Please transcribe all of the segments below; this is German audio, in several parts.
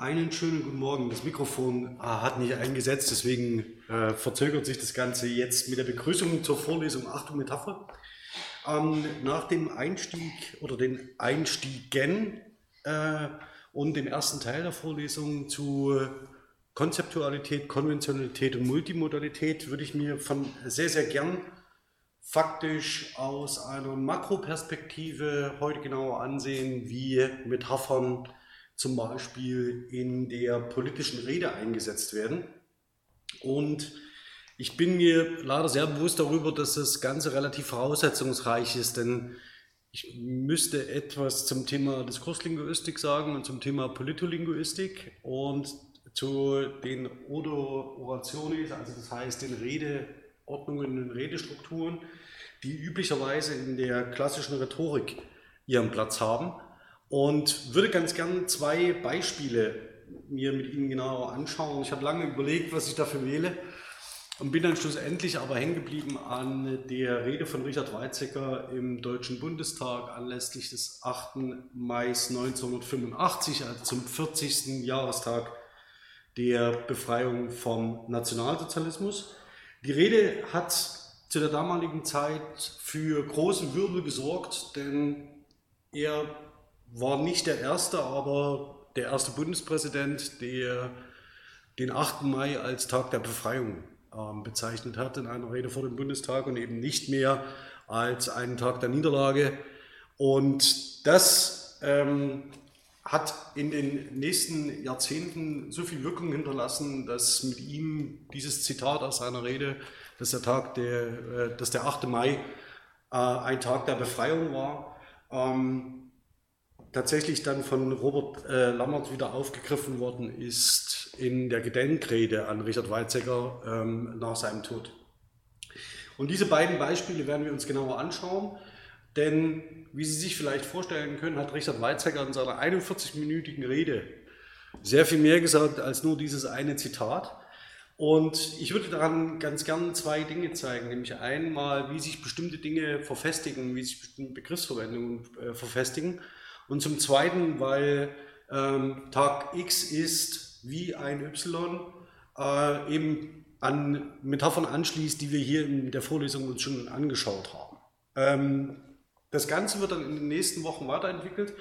Einen schönen guten Morgen. Das Mikrofon ah, hat nicht eingesetzt, deswegen äh, verzögert sich das Ganze jetzt mit der Begrüßung zur Vorlesung Achtung Metapher. Ähm, nach dem Einstieg oder den Einstiegen äh, und dem ersten Teil der Vorlesung zu Konzeptualität, Konventionalität und Multimodalität würde ich mir von sehr, sehr gern faktisch aus einer Makroperspektive heute genauer ansehen, wie Metaphern zum Beispiel in der politischen Rede eingesetzt werden. Und ich bin mir leider sehr bewusst darüber, dass das Ganze relativ voraussetzungsreich ist, denn ich müsste etwas zum Thema Diskurslinguistik sagen und zum Thema Politolinguistik und zu den Odo-Orationis, also das heißt den Redeordnungen und Redestrukturen, die üblicherweise in der klassischen Rhetorik ihren Platz haben und würde ganz gern zwei Beispiele mir mit Ihnen genauer anschauen. Ich habe lange überlegt, was ich dafür wähle und bin dann schlussendlich aber hängen geblieben an der Rede von Richard Weizsäcker im Deutschen Bundestag anlässlich des 8. Mai 1985, also zum 40. Jahrestag der Befreiung vom Nationalsozialismus. Die Rede hat zu der damaligen Zeit für großen Wirbel gesorgt, denn er war nicht der erste, aber der erste Bundespräsident, der den 8. Mai als Tag der Befreiung äh, bezeichnet hat in einer Rede vor dem Bundestag und eben nicht mehr als einen Tag der Niederlage. Und das ähm, hat in den nächsten Jahrzehnten so viel Wirkung hinterlassen, dass mit ihm dieses Zitat aus seiner Rede, dass der, Tag der, äh, dass der 8. Mai äh, ein Tag der Befreiung war, ähm, tatsächlich dann von Robert äh, Lammert wieder aufgegriffen worden ist in der Gedenkrede an Richard Weizsäcker ähm, nach seinem Tod. Und diese beiden Beispiele werden wir uns genauer anschauen, denn wie Sie sich vielleicht vorstellen können, hat Richard Weizsäcker in seiner 41-minütigen Rede sehr viel mehr gesagt als nur dieses eine Zitat. Und ich würde daran ganz gern zwei Dinge zeigen, nämlich einmal, wie sich bestimmte Dinge verfestigen, wie sich bestimmte Begriffsverwendungen äh, verfestigen und zum Zweiten, weil ähm, Tag X ist wie ein Y äh, eben an Metaphern anschließt, die wir hier in der Vorlesung uns schon angeschaut haben. Ähm, das Ganze wird dann in den nächsten Wochen weiterentwickelt,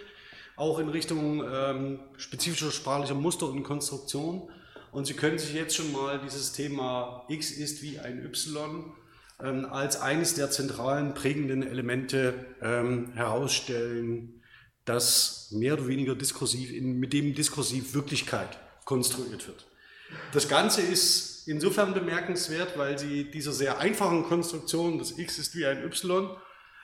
auch in Richtung ähm, spezifischer sprachlicher Muster und Konstruktion. Und Sie können sich jetzt schon mal dieses Thema X ist wie ein Y ähm, als eines der zentralen prägenden Elemente ähm, herausstellen, das mehr oder weniger diskursiv, in, mit dem diskursiv Wirklichkeit konstruiert wird. Das Ganze ist insofern bemerkenswert, weil sie dieser sehr einfachen Konstruktion, das x ist wie ein y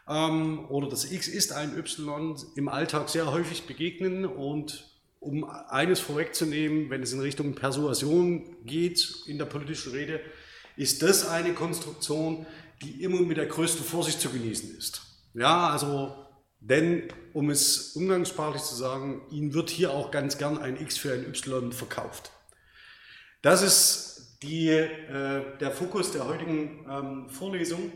ähm, oder das x ist ein y, im Alltag sehr häufig begegnen und um eines vorwegzunehmen, wenn es in Richtung Persuasion geht in der politischen Rede, ist das eine Konstruktion, die immer mit der größten Vorsicht zu genießen ist. Ja, also denn, um es umgangssprachlich zu sagen, Ihnen wird hier auch ganz gern ein X für ein Y verkauft. Das ist die, äh, der Fokus der heutigen ähm, Vorlesung.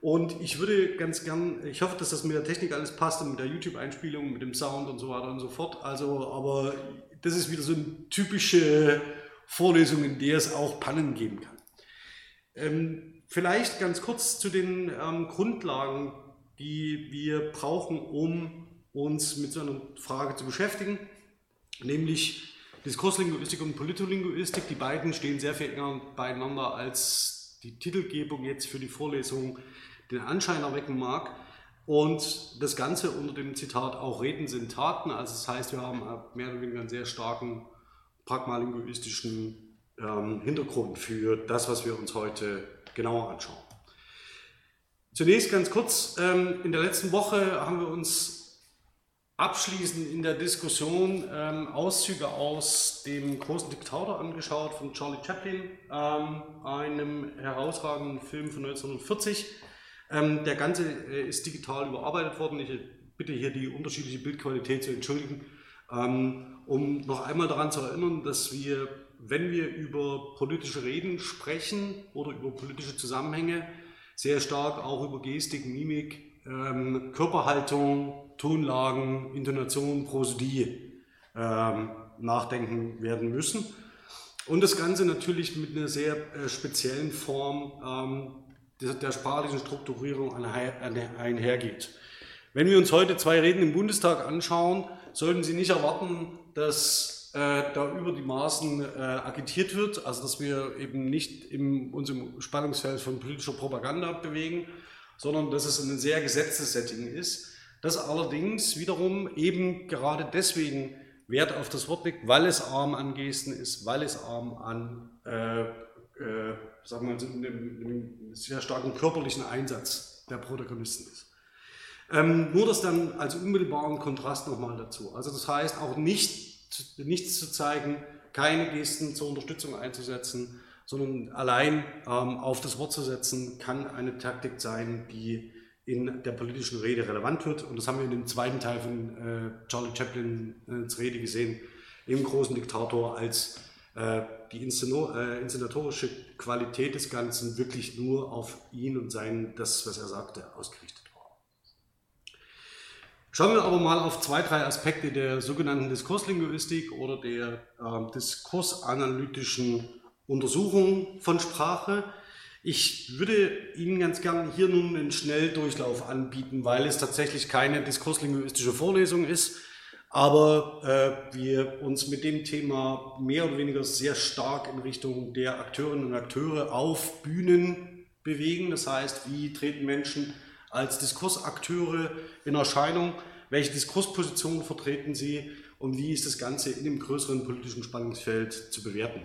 Und ich würde ganz gern, ich hoffe, dass das mit der Technik alles passt und mit der YouTube-Einspielung, mit dem Sound und so weiter und so fort. Also, aber das ist wieder so eine typische Vorlesung, in der es auch Pannen geben kann. Ähm, vielleicht ganz kurz zu den ähm, Grundlagen die wir brauchen, um uns mit so einer Frage zu beschäftigen, nämlich Diskurslinguistik und Politolinguistik. Die beiden stehen sehr viel enger beieinander, als die Titelgebung jetzt für die Vorlesung den Anschein erwecken mag. Und das Ganze unter dem Zitat auch Reden sind Taten. Also das heißt, wir haben mehr oder weniger einen sehr starken pragmalinguistischen ähm, Hintergrund für das, was wir uns heute genauer anschauen. Zunächst ganz kurz, ähm, in der letzten Woche haben wir uns abschließend in der Diskussion ähm, Auszüge aus dem großen Diktator angeschaut von Charlie Chaplin, ähm, einem herausragenden Film von 1940. der Ganze äh, ist digital überarbeitet worden. Ich bitte hier die unterschiedliche Bildqualität zu entschuldigen, um noch einmal daran zu erinnern, dass wir, wenn wir über politische Reden sprechen oder über politische Zusammenhänge, sehr stark auch über Gestik, Mimik, ähm, Körperhaltung, Tonlagen, Intonation, Prosodie ähm, nachdenken werden müssen. Und das Ganze natürlich mit einer sehr äh, speziellen Form ähm, der, der sprachlichen Strukturierung einhergeht. Wenn wir uns heute zwei Reden im Bundestag anschauen, sollten Sie nicht erwarten, dass da über die Maßen äh, agitiert wird, also dass wir eben nicht in unserem Spannungsfeld von politischer Propaganda bewegen, sondern dass es ein sehr gesetztes ist, das allerdings wiederum eben gerade deswegen Wert auf das Wort legt, weil es arm an Gesten ist, weil es arm an äh, äh, sagen wir, einem, einem sehr starken körperlichen Einsatz der Protagonisten ist. Ähm, nur das dann als unmittelbaren Kontrast nochmal dazu. Also das heißt auch nicht, nichts zu zeigen, keine Gesten zur Unterstützung einzusetzen, sondern allein ähm, auf das Wort zu setzen, kann eine Taktik sein, die in der politischen Rede relevant wird. Und das haben wir in dem zweiten Teil von äh, Charlie Chaplins Rede gesehen, im großen Diktator, als äh, die Inszeno äh, inszenatorische Qualität des Ganzen wirklich nur auf ihn und sein, das, was er sagte, ausgerichtet. Schauen wir aber mal auf zwei, drei Aspekte der sogenannten Diskurslinguistik oder der äh, diskursanalytischen Untersuchung von Sprache. Ich würde Ihnen ganz gerne hier nun einen Schnelldurchlauf anbieten, weil es tatsächlich keine diskurslinguistische Vorlesung ist, aber äh, wir uns mit dem Thema mehr oder weniger sehr stark in Richtung der Akteurinnen und Akteure auf Bühnen bewegen. Das heißt, wie treten Menschen als Diskursakteure in Erscheinung? Welche Diskurspositionen vertreten sie? Und wie ist das Ganze in dem größeren politischen Spannungsfeld zu bewerten?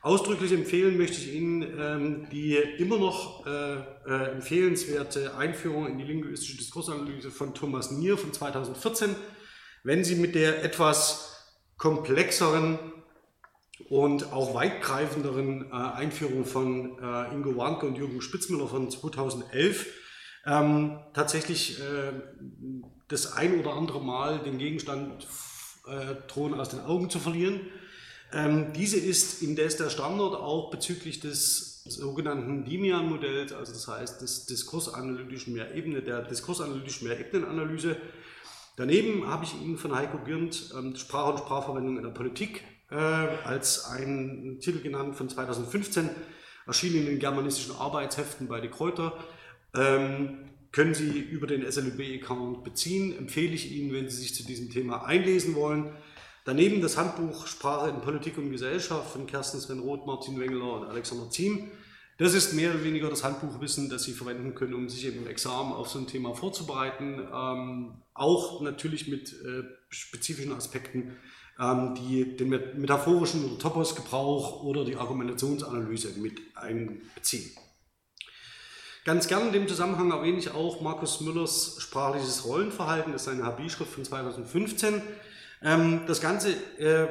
Ausdrücklich empfehlen möchte ich Ihnen ähm, die immer noch äh, äh, empfehlenswerte Einführung in die linguistische Diskursanalyse von Thomas Nier von 2014 wenn Sie mit der etwas komplexeren und auch weitgreifenderen äh, Einführung von äh, Ingo Warnke und Jürgen Spitzmüller von 2011 ähm, tatsächlich äh, das ein oder andere Mal den Gegenstand äh, drohen aus den Augen zu verlieren. Ähm, diese ist indes der Standard auch bezüglich des sogenannten Dimian-Modells, also das heißt des diskursanalytischen Mehrebene, der diskursanalytischen Mehrebenenanalyse, Daneben habe ich Ihnen von Heiko Gürnt ähm, Sprache und Sprachverwendung in der Politik äh, als einen Titel genannt von 2015, erschienen in den germanistischen Arbeitsheften bei De Kräuter. Ähm, können Sie über den SLUB-Account beziehen, empfehle ich Ihnen, wenn Sie sich zu diesem Thema einlesen wollen. Daneben das Handbuch Sprache in Politik und Gesellschaft von Kerstin Sven Roth, Martin Wengeler und Alexander Ziem. Das ist mehr oder weniger das Handbuchwissen, das Sie verwenden können, um sich im Examen auf so ein Thema vorzubereiten. Ähm, auch natürlich mit äh, spezifischen Aspekten, ähm, die den metaphorischen oder Topos-Gebrauch oder die Argumentationsanalyse mit einbeziehen. Ganz gern in dem Zusammenhang erwähne ich auch Markus Müllers sprachliches Rollenverhalten, das ist eine HB-Schrift von 2015. Ähm, das Ganze äh,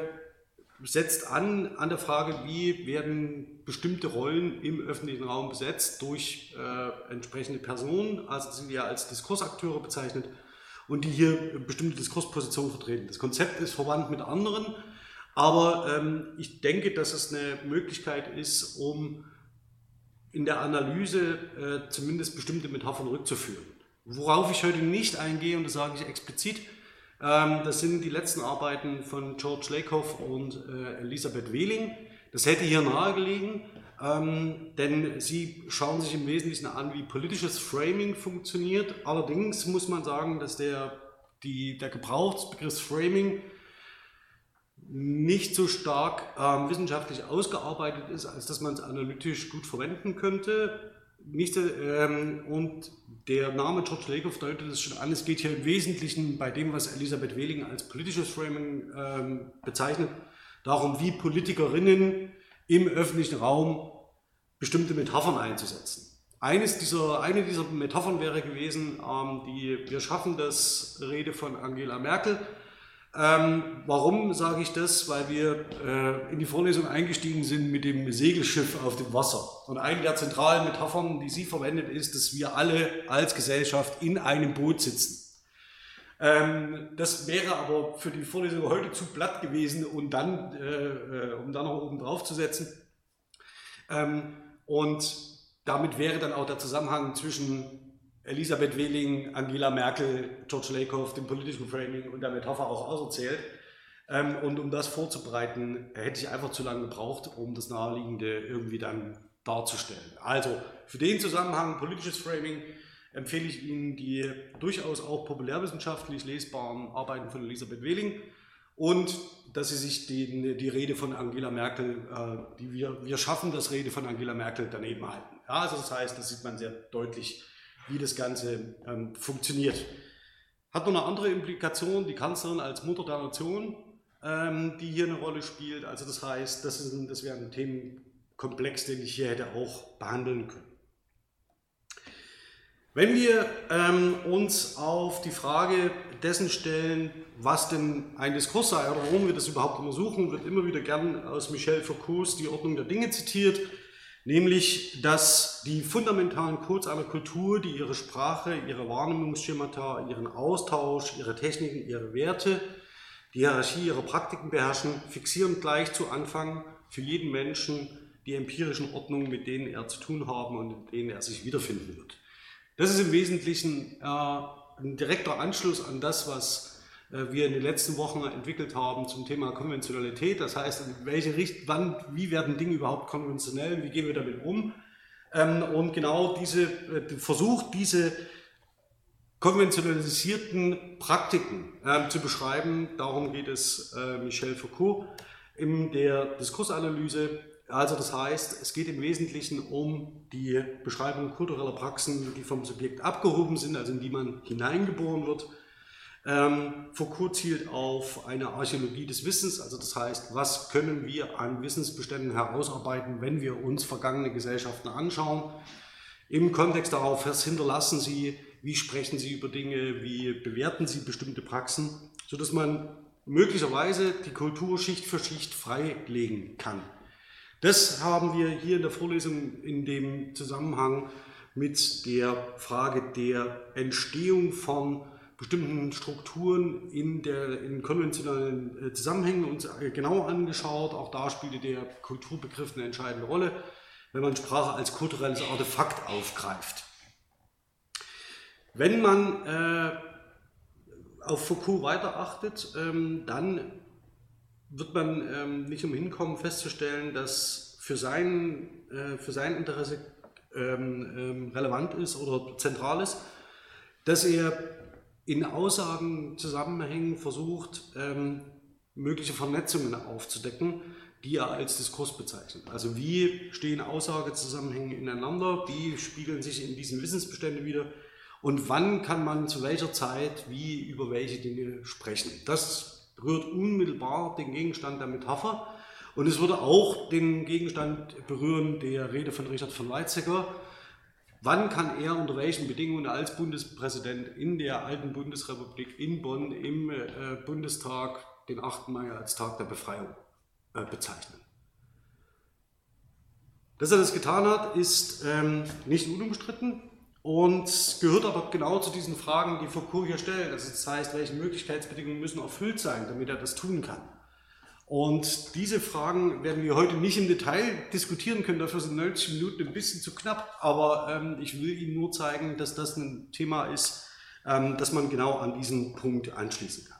setzt an an der Frage, wie werden bestimmte Rollen im öffentlichen Raum besetzt durch äh, entsprechende Personen, also sind wir als Diskursakteure bezeichnet und die hier bestimmte Diskurspositionen vertreten. Das Konzept ist verwandt mit anderen, aber ähm, ich denke, dass es eine Möglichkeit ist, um in der Analyse äh, zumindest bestimmte Metaphern rückzuführen. Worauf ich heute nicht eingehe, und das sage ich explizit, ähm, das sind die letzten Arbeiten von George Lakoff und äh, Elisabeth Wehling. Das hätte hier nahegelegen, ähm, denn sie schauen sich im Wesentlichen an, wie politisches Framing funktioniert. Allerdings muss man sagen, dass der, die, der Gebrauch des Begriffs Framing nicht so stark ähm, wissenschaftlich ausgearbeitet ist, als dass man es analytisch gut verwenden könnte. Nicht, ähm, und der Name George Lakoff deutet es schon an, es geht hier im Wesentlichen bei dem, was Elisabeth Wehling als politisches Framing ähm, bezeichnet, darum, wie Politikerinnen im öffentlichen Raum bestimmte Metaphern einzusetzen. Eines dieser, eine dieser Metaphern wäre gewesen, ähm, die Wir schaffen das Rede von Angela Merkel, ähm, warum sage ich das? Weil wir äh, in die Vorlesung eingestiegen sind mit dem Segelschiff auf dem Wasser. Und eine der zentralen Metaphern, die sie verwendet, ist, dass wir alle als Gesellschaft in einem Boot sitzen. Ähm, das wäre aber für die Vorlesung heute zu platt gewesen, und dann, äh, äh, um da noch oben drauf zu setzen. Ähm, und damit wäre dann auch der Zusammenhang zwischen Elisabeth Wehling, Angela Merkel, George Lakoff, dem politischen Framing und der Metapher auch auserzählt. Ähm, und um das vorzubereiten, hätte ich einfach zu lange gebraucht, um das Naheliegende irgendwie dann darzustellen. Also für den Zusammenhang politisches Framing empfehle ich Ihnen die durchaus auch populärwissenschaftlich lesbaren Arbeiten von Elisabeth Wehling und dass Sie sich die, die Rede von Angela Merkel, äh, die wir, wir schaffen das Rede von Angela Merkel daneben halten. Ja, also das heißt, das sieht man sehr deutlich, wie das Ganze ähm, funktioniert. Hat noch eine andere Implikation, die Kanzlerin als Mutter der Nation, ähm, die hier eine Rolle spielt. Also das heißt, das, ist, das wäre ein Themenkomplex, den ich hier hätte auch behandeln können. Wenn wir ähm, uns auf die Frage dessen stellen, was denn ein Diskurs sei oder warum wir das überhaupt untersuchen, wird immer wieder gern aus Michel Foucaults Die Ordnung der Dinge zitiert, nämlich, dass die fundamentalen Codes einer Kultur, die ihre Sprache, ihre Wahrnehmungsschemata, ihren Austausch, ihre Techniken, ihre Werte, die Hierarchie ihrer Praktiken beherrschen, fixieren gleich zu Anfang für jeden Menschen die empirischen Ordnungen, mit denen er zu tun haben und in denen er sich wiederfinden wird. Das ist im Wesentlichen äh, ein direkter Anschluss an das, was wir in den letzten Wochen entwickelt haben zum Thema Konventionalität. Das heißt, in welche Richtung, wann, wie werden Dinge überhaupt konventionell, wie gehen wir damit um? Ähm, und genau diese äh, versucht, diese konventionalisierten Praktiken äh, zu beschreiben. Darum geht es äh, Michel Foucault in der Diskursanalyse also das heißt, es geht im Wesentlichen um die Beschreibung kultureller Praxen, die vom Subjekt abgehoben sind, also in die man hineingeboren wird. Ähm, Foucault zielt auf eine Archäologie des Wissens, also das heißt, was können wir an Wissensbeständen herausarbeiten, wenn wir uns vergangene Gesellschaften anschauen. Im Kontext darauf, was hinterlassen sie, wie sprechen sie über Dinge, wie bewerten sie bestimmte Praxen, sodass man möglicherweise die Kultur Schicht für Schicht freilegen kann. Das haben wir hier in der Vorlesung in dem Zusammenhang mit der Frage der Entstehung von bestimmten Strukturen in, der, in konventionellen äh, Zusammenhängen uns äh, genau angeschaut. Auch da spielte der Kulturbegriff eine entscheidende Rolle, wenn man Sprache als kulturelles Artefakt aufgreift. Wenn man äh, auf Foucault weiterachtet, ähm, dann wird man ähm, nicht umhin kommen festzustellen, dass für sein, äh, für sein Interesse ähm, ähm, relevant ist oder zentral ist, dass er in Aussagen, Zusammenhängen versucht, ähm, mögliche Vernetzungen aufzudecken, die er als Diskurs bezeichnet. Also wie stehen Aussagezusammenhänge ineinander, wie spiegeln sich in diesen Wissensbeständen wieder und wann kann man zu welcher Zeit wie über welche Dinge sprechen. Das berührt unmittelbar den Gegenstand der Metapher und es würde auch den Gegenstand berühren der Rede von Richard von Weizsäcker. Wann kann er unter welchen Bedingungen als Bundespräsident in der alten Bundesrepublik in Bonn im äh, Bundestag den 8. Mai als Tag der Befreiung äh, bezeichnen? Dass er das getan hat, ist ähm, nicht unumstritten. Und gehört aber genau zu diesen Fragen, die Foucault hier stellt. Also das heißt, welche Möglichkeitsbedingungen müssen erfüllt sein, damit er das tun kann. Und diese Fragen werden wir heute nicht im Detail diskutieren können, dafür sind 90 Minuten ein bisschen zu knapp, aber ähm, ich will Ihnen nur zeigen, dass das ein Thema ist, ähm, das man genau an diesen Punkt anschließen kann.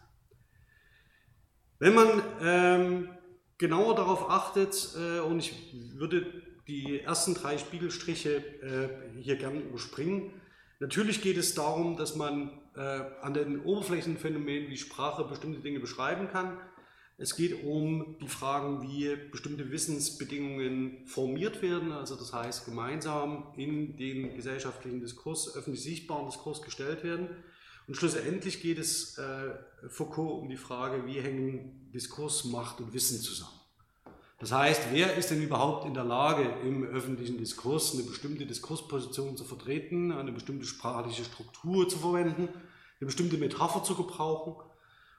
Wenn man ähm, genauer darauf achtet, äh, und ich würde die ersten drei Spiegelstriche äh, hier gerne überspringen. Natürlich geht es darum, dass man äh, an den Oberflächenphänomenen wie Sprache bestimmte Dinge beschreiben kann. Es geht um die Fragen, wie bestimmte Wissensbedingungen formiert werden, also das heißt gemeinsam in den gesellschaftlichen Diskurs, öffentlich sichtbaren Diskurs gestellt werden. Und schlussendlich geht es äh, Foucault um die Frage, wie hängen Diskurs, Macht und Wissen zusammen. Das heißt, wer ist denn überhaupt in der Lage, im öffentlichen Diskurs eine bestimmte Diskursposition zu vertreten, eine bestimmte sprachliche Struktur zu verwenden, eine bestimmte Metapher zu gebrauchen?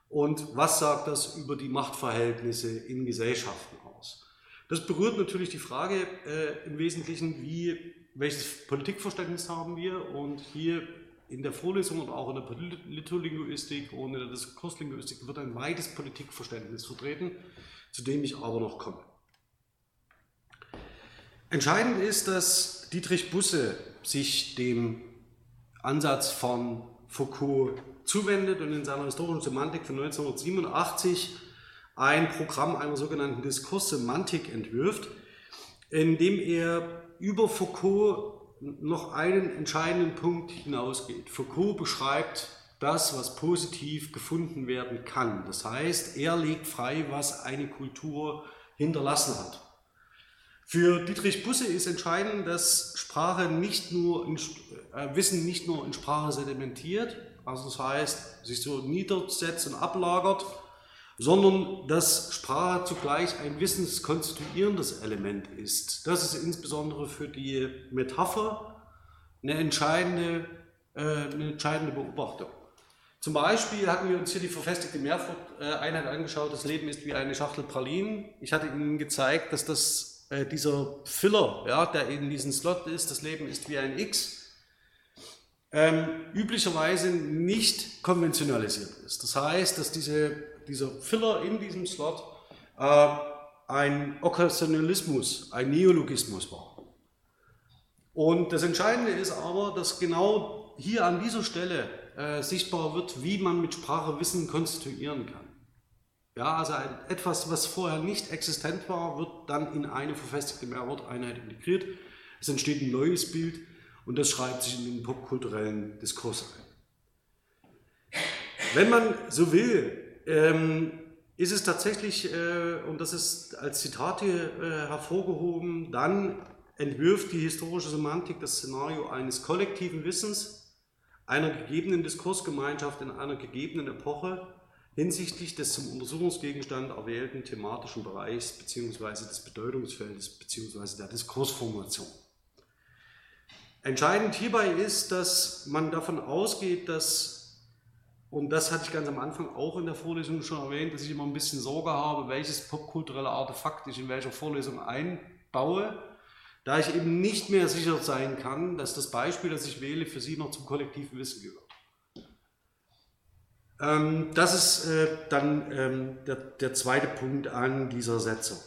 Und was sagt das über die Machtverhältnisse in Gesellschaften aus? Das berührt natürlich die Frage äh, im Wesentlichen, wie, welches Politikverständnis haben wir? Und hier in der Vorlesung und auch in der Litolinguistik und in der Diskurslinguistik wird ein weites Politikverständnis vertreten, zu dem ich aber noch komme. Entscheidend ist, dass Dietrich Busse sich dem Ansatz von Foucault zuwendet und in seiner historischen Semantik von 1987 ein Programm einer sogenannten Diskurssemantik entwirft, in dem er über Foucault noch einen entscheidenden Punkt hinausgeht. Foucault beschreibt das, was positiv gefunden werden kann. Das heißt, er legt frei, was eine Kultur hinterlassen hat. Für Dietrich Busse ist entscheidend, dass Sprache nicht nur in, äh, Wissen nicht nur in Sprache sedimentiert, also das heißt, sich so niedersetzt und ablagert, sondern dass Sprache zugleich ein wissenskonstituierendes Element ist. Das ist insbesondere für die Metapher eine entscheidende, äh, eine entscheidende Beobachtung. Zum Beispiel hatten wir uns hier die verfestigte Mehrfach-Einheit angeschaut, das Leben ist wie eine Schachtel Pralinen. Ich hatte Ihnen gezeigt, dass das, äh, dieser Filler, ja, der in diesem Slot ist, das Leben ist wie ein X, ähm, üblicherweise nicht konventionalisiert ist. Das heißt, dass diese, dieser Filler in diesem Slot äh, ein Okkasionalismus, ein Neologismus war. Und das Entscheidende ist aber, dass genau hier an dieser Stelle äh, sichtbar wird, wie man mit Sprache Wissen konstituieren kann. Ja, also ein, etwas, was vorher nicht existent war, wird dann in eine verfestigte Mehrworteinheit integriert. Es entsteht ein neues Bild und das schreibt sich in den popkulturellen Diskurs ein. Wenn man so will, ähm, ist es tatsächlich, äh, und das ist als Zitat hier äh, hervorgehoben, dann entwirft die historische Semantik das Szenario eines kollektiven Wissens, einer gegebenen Diskursgemeinschaft in einer gegebenen Epoche hinsichtlich des zum Untersuchungsgegenstand erwählten thematischen Bereichs bzw. des Bedeutungsfeldes bzw. der Diskursformation. Entscheidend hierbei ist, dass man davon ausgeht, dass, und das hatte ich ganz am Anfang auch in der Vorlesung schon erwähnt, dass ich immer ein bisschen Sorge habe, welches popkulturelle Artefakt ich in welcher Vorlesung einbaue da ich eben nicht mehr sicher sein kann, dass das Beispiel, das ich wähle, für Sie noch zum kollektiven Wissen gehört. Ähm, das ist äh, dann ähm, der, der zweite Punkt an dieser Setzung.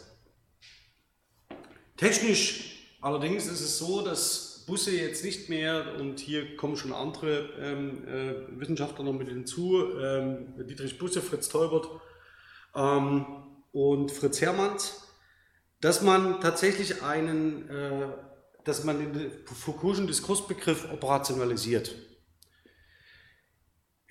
Technisch allerdings ist es so, dass Busse jetzt nicht mehr, und hier kommen schon andere ähm, äh, Wissenschaftler noch mit hinzu, ähm, Dietrich Busse, Fritz Teubert ähm, und Fritz Hermanns, dass man tatsächlich einen, äh, dass man den Foucault'schen Diskursbegriff operationalisiert.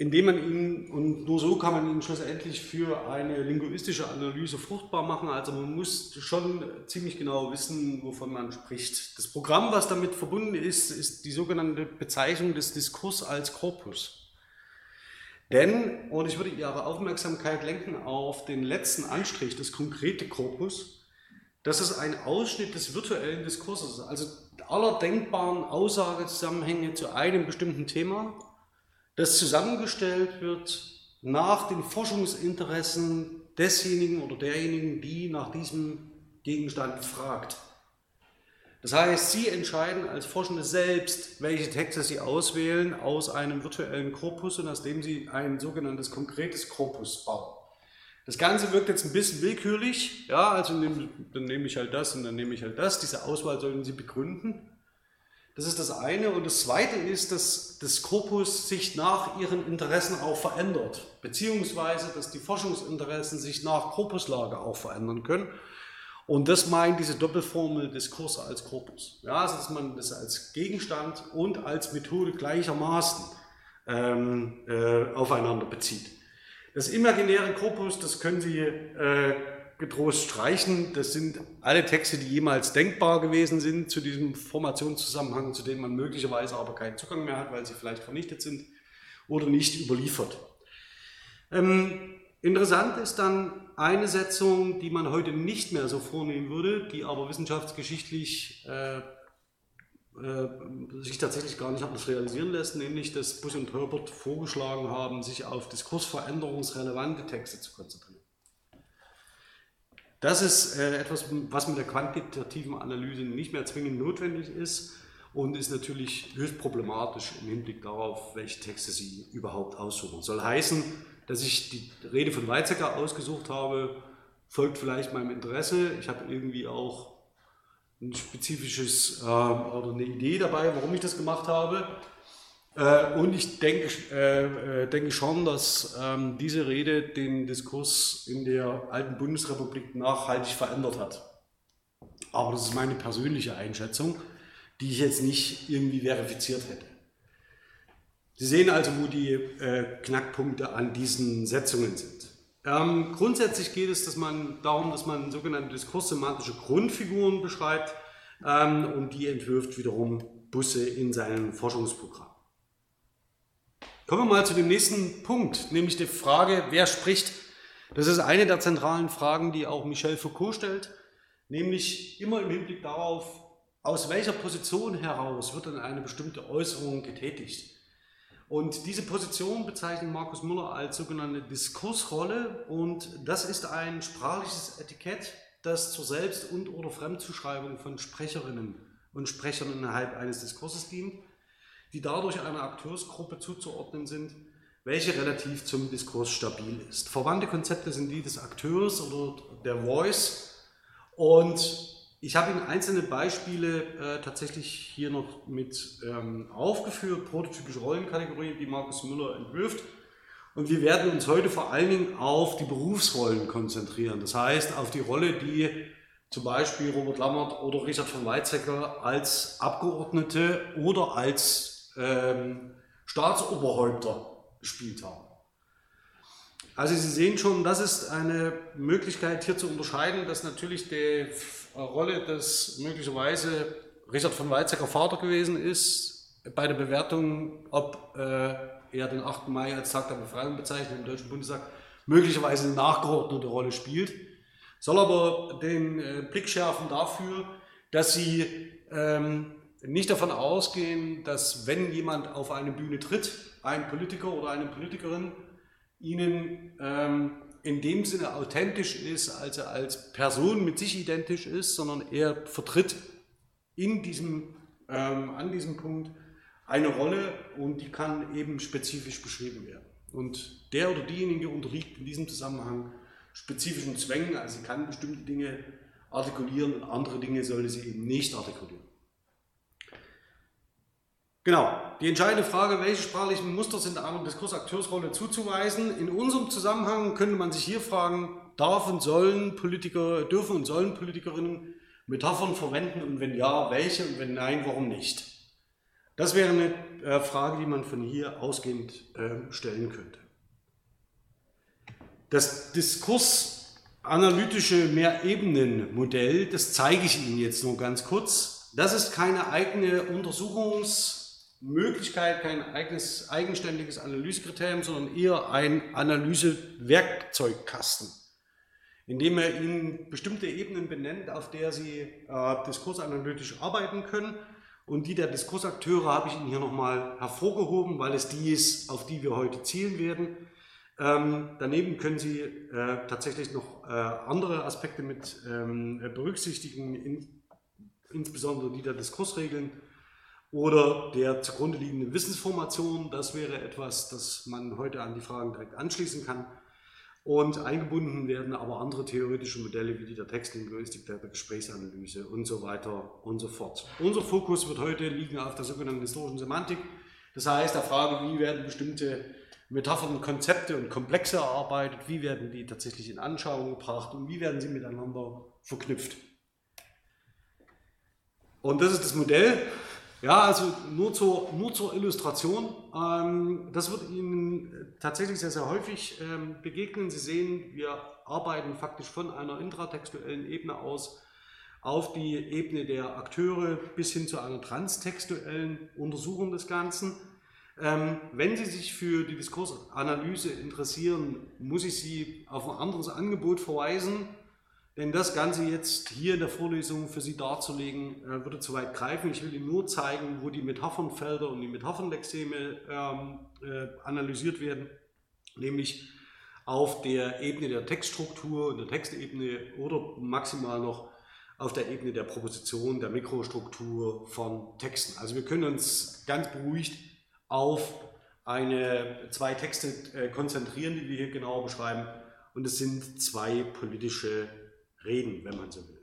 Indem man ihn, und nur so kann man ihn schlussendlich für eine linguistische Analyse fruchtbar machen. Also man muss schon ziemlich genau wissen, wovon man spricht. Das Programm, was damit verbunden ist, ist die sogenannte Bezeichnung des Diskurs als Korpus. Denn, und ich würde Ihre Aufmerksamkeit lenken auf den letzten Anstrich, das konkrete Korpus, das ist ein Ausschnitt des virtuellen Diskurses, also aller denkbaren Aussagezusammenhänge zu einem bestimmten Thema, das zusammengestellt wird nach den Forschungsinteressen desjenigen oder derjenigen, die nach diesem Gegenstand fragt. Das heißt, Sie entscheiden als Forschende selbst, welche Texte Sie auswählen aus einem virtuellen Korpus und aus dem Sie ein sogenanntes konkretes Korpus bauen. Das Ganze wirkt jetzt ein bisschen willkürlich, ja, also nehm, dann nehme ich halt das und dann nehme ich halt das. Diese Auswahl sollen Sie begründen. Das ist das eine. Und das zweite ist, dass das Korpus sich nach Ihren Interessen auch verändert, beziehungsweise dass die Forschungsinteressen sich nach Korpuslage auch verändern können. Und das meint diese Doppelformel Diskurs als Korpus. Ja, also dass man das als Gegenstand und als Methode gleichermaßen ähm, äh, aufeinander bezieht. Das imaginäre Korpus, das können Sie äh, getrost streichen. Das sind alle Texte, die jemals denkbar gewesen sind zu diesem Formationszusammenhang, zu dem man möglicherweise aber keinen Zugang mehr hat, weil sie vielleicht vernichtet sind oder nicht überliefert. Ähm, interessant ist dann eine Setzung, die man heute nicht mehr so vornehmen würde, die aber wissenschaftsgeschichtlich äh, äh, sich tatsächlich gar nicht anders realisieren lässt, nämlich dass Bush und Herbert vorgeschlagen haben, sich auf diskursveränderungsrelevante Texte zu konzentrieren. Das ist äh, etwas, was mit der quantitativen Analyse nicht mehr zwingend notwendig ist und ist natürlich höchst problematisch im Hinblick darauf, welche Texte Sie überhaupt aussuchen. Soll heißen, dass ich die Rede von Weizsäcker ausgesucht habe, folgt vielleicht meinem Interesse. Ich habe irgendwie auch ein spezifisches äh, oder eine Idee dabei, warum ich das gemacht habe. Äh, und ich denke, äh, äh, denke schon, dass ähm, diese Rede den Diskurs in der alten Bundesrepublik nachhaltig verändert hat. Aber das ist meine persönliche Einschätzung, die ich jetzt nicht irgendwie verifiziert hätte. Sie sehen also, wo die äh, Knackpunkte an diesen Setzungen sind. Ähm, grundsätzlich geht es dass man, darum, dass man sogenannte diskurssemantische Grundfiguren beschreibt ähm, und die entwirft wiederum Busse in seinem Forschungsprogramm. Kommen wir mal zu dem nächsten Punkt, nämlich die Frage, wer spricht. Das ist eine der zentralen Fragen, die auch Michel Foucault stellt, nämlich immer im Hinblick darauf, aus welcher Position heraus wird denn eine bestimmte Äußerung getätigt. Und diese Position bezeichnet Markus Müller als sogenannte Diskursrolle und das ist ein sprachliches Etikett, das zur Selbst- und oder Fremdzuschreibung von Sprecherinnen und Sprechern innerhalb eines Diskurses dient die dadurch einer Akteursgruppe zuzuordnen sind, welche relativ zum Diskurs stabil ist. Verwandte Konzepte sind die des Akteurs oder der Voice und ich habe Ihnen einzelne Beispiele äh, tatsächlich hier noch mit ähm, aufgeführt, prototypische Rollenkategorien, die Markus Müller entwirft. Und wir werden uns heute vor allen Dingen auf die Berufsrollen konzentrieren. Das heißt, auf die Rolle, die zum Beispiel Robert Lammert oder Richard von Weizsäcker als Abgeordnete oder als ähm, Staatsoberhäupter gespielt haben. Also Sie sehen schon, das ist eine Möglichkeit hier zu unterscheiden, dass natürlich die Rolle des möglicherweise Richard von Weizsäcker Vater gewesen ist, bei der Bewertung, ob äh, er den 8. Mai als Tag der Befreiung bezeichnet im Deutschen Bundestag, möglicherweise eine nachgeordnete Rolle spielt, soll aber den äh, Blick schärfen dafür, dass sie ähm, nicht davon ausgehen, dass wenn jemand auf eine Bühne tritt, ein Politiker oder eine Politikerin, ihnen ähm, in dem Sinne authentisch ist, als er als Person mit sich identisch ist, sondern er vertritt in diesem, ähm, an diesem Punkt eine Rolle und die kann eben spezifisch beschrieben werden. Und der oder diejenige unterliegt in diesem Zusammenhang spezifischen Zwängen, also sie kann bestimmte Dinge artikulieren und andere Dinge sollte sie eben nicht artikulieren. Genau, die entscheidende Frage, welche sprachlichen Muster sind einer Diskursakteursrolle zuzuweisen? In unserem Zusammenhang könnte man sich hier fragen, darf und sollen Politiker, dürfen und sollen Politikerinnen Metaphern verwenden und wenn ja, welche und wenn nein, warum nicht? Das wäre eine äh, Frage, die man von hier ausgehend äh, stellen könnte. Das diskursanalytische Mehrebenen-Modell, das zeige ich Ihnen jetzt nur ganz kurz. Das ist keine eigene Untersuchungs- Möglichkeit, kein eigenes, eigenständiges Analysekriterium, sondern eher ein Analysewerkzeugkasten, indem er Ihnen bestimmte Ebenen benennt, auf der Sie äh, diskursanalytisch arbeiten können. Und die der Diskursakteure habe ich Ihnen hier nochmal hervorgehoben, weil es die ist, auf die wir heute zielen werden. Ähm, daneben können Sie äh, tatsächlich noch äh, andere Aspekte mit ähm, berücksichtigen, in, insbesondere die der Diskursregeln oder der zugrunde liegenden Wissensformation. Das wäre etwas, das man heute an die Fragen direkt anschließen kann. Und eingebunden werden aber andere theoretische Modelle wie die der Textlinguistik, der Gesprächsanalyse und so weiter und so fort. Unser Fokus wird heute liegen auf der sogenannten historischen Semantik. Das heißt, der Frage, wie werden bestimmte Metaphern, Konzepte und Komplexe erarbeitet, wie werden die tatsächlich in Anschauung gebracht und wie werden sie miteinander verknüpft. Und das ist das Modell, ja, also nur zur, nur zur Illustration. Ähm, das wird Ihnen tatsächlich sehr, sehr häufig ähm, begegnen. Sie sehen, wir arbeiten faktisch von einer intratextuellen Ebene aus auf die Ebene der Akteure bis hin zu einer transtextuellen Untersuchung des Ganzen. Ähm, wenn Sie sich für die Diskursanalyse interessieren, muss ich Sie auf ein anderes Angebot verweisen. Denn das Ganze jetzt hier in der Vorlesung für Sie darzulegen, äh, würde zu weit greifen. Ich will Ihnen nur zeigen, wo die Metaphernfelder und die Metaphernlexeme ähm, äh, analysiert werden, nämlich auf der Ebene der Textstruktur und der Textebene oder maximal noch auf der Ebene der Proposition, der Mikrostruktur von Texten. Also wir können uns ganz beruhigt auf eine, zwei Texte äh, konzentrieren, die wir hier genauer beschreiben. Und es sind zwei politische reden, wenn man so will.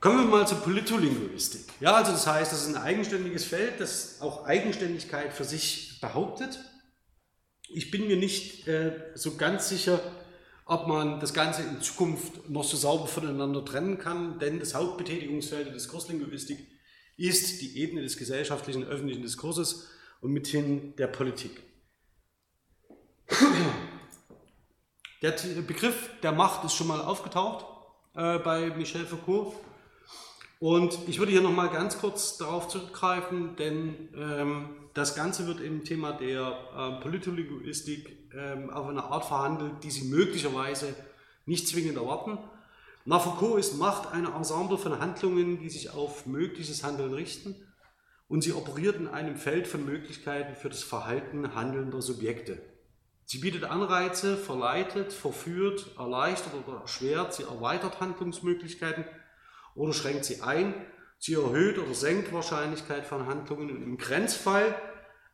Kommen wir mal zur Politolinguistik. Ja, also das heißt, das ist ein eigenständiges Feld, das auch Eigenständigkeit für sich behauptet. Ich bin mir nicht äh, so ganz sicher, ob man das Ganze in Zukunft noch so sauber voneinander trennen kann, denn das Hauptbetätigungsfeld der Diskurslinguistik ist die Ebene des gesellschaftlichen öffentlichen Diskurses und mithin der Politik. Der Begriff der Macht ist schon mal aufgetaucht äh, bei Michel Foucault. Und ich würde hier nochmal ganz kurz darauf zurückgreifen, denn ähm, das Ganze wird im Thema der äh, Politologistik ähm, auf eine Art verhandelt, die Sie möglicherweise nicht zwingend erwarten. Nach Foucault ist Macht ein Ensemble von Handlungen, die sich auf mögliches Handeln richten und sie operiert in einem Feld von Möglichkeiten für das Verhalten handelnder Subjekte. Sie bietet Anreize, verleitet, verführt, erleichtert oder erschwert, sie erweitert Handlungsmöglichkeiten oder schränkt sie ein, sie erhöht oder senkt Wahrscheinlichkeit von Handlungen und im Grenzfall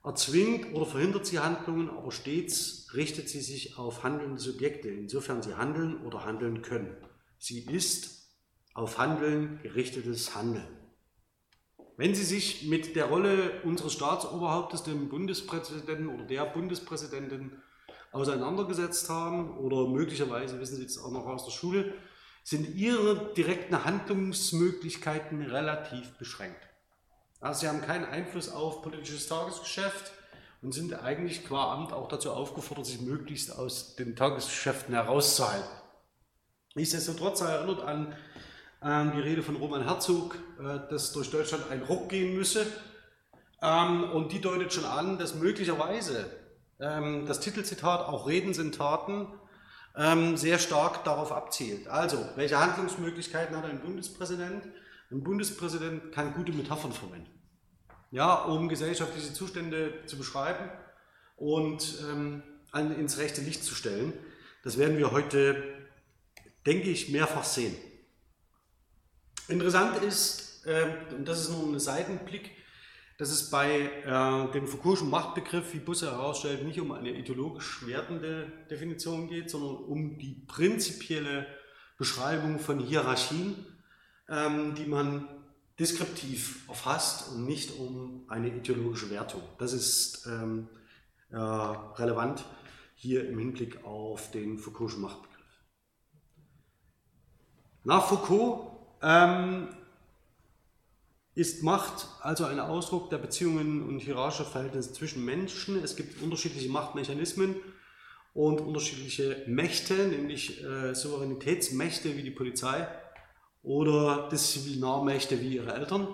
erzwingt oder verhindert sie Handlungen, aber stets richtet sie sich auf handelnde Subjekte, insofern sie handeln oder handeln können. Sie ist auf Handeln gerichtetes Handeln. Wenn Sie sich mit der Rolle unseres Staatsoberhauptes, dem Bundespräsidenten oder der Bundespräsidentin auseinandergesetzt haben oder möglicherweise wissen Sie jetzt auch noch aus der Schule, sind ihre direkten Handlungsmöglichkeiten relativ beschränkt. Also sie haben keinen Einfluss auf politisches Tagesgeschäft und sind eigentlich qua Amt auch dazu aufgefordert, sich möglichst aus den Tagesgeschäften herauszuhalten. Nichtsdestotrotz erinnert an, an die Rede von Roman Herzog, äh, dass durch Deutschland ein Ruck gehen müsse. Ähm, und die deutet schon an, dass möglicherweise ähm, das Titelzitat auch Reden sind Taten ähm, sehr stark darauf abzielt. Also, welche Handlungsmöglichkeiten hat ein Bundespräsident? Ein Bundespräsident kann gute Metaphern verwenden, ja, um gesellschaftliche Zustände zu beschreiben und ähm, ins rechte Licht zu stellen. Das werden wir heute, denke ich, mehrfach sehen. Interessant ist, äh, und das ist nur ein Seitenblick, dass es bei äh, dem Foucault'schen Machtbegriff, wie Busse herausstellt, nicht um eine ideologisch wertende Definition geht, sondern um die prinzipielle Beschreibung von Hierarchien, ähm, die man deskriptiv erfasst und nicht um eine ideologische Wertung. Das ist ähm, äh, relevant hier im Hinblick auf den Foucault'schen Machtbegriff. Nach Foucault ähm, ist Macht also ein Ausdruck der Beziehungen und hierarchischer Verhältnisse zwischen Menschen. Es gibt unterschiedliche Machtmechanismen und unterschiedliche Mächte, nämlich äh, Souveränitätsmächte wie die Polizei oder Disziplinarmächte wie ihre Eltern.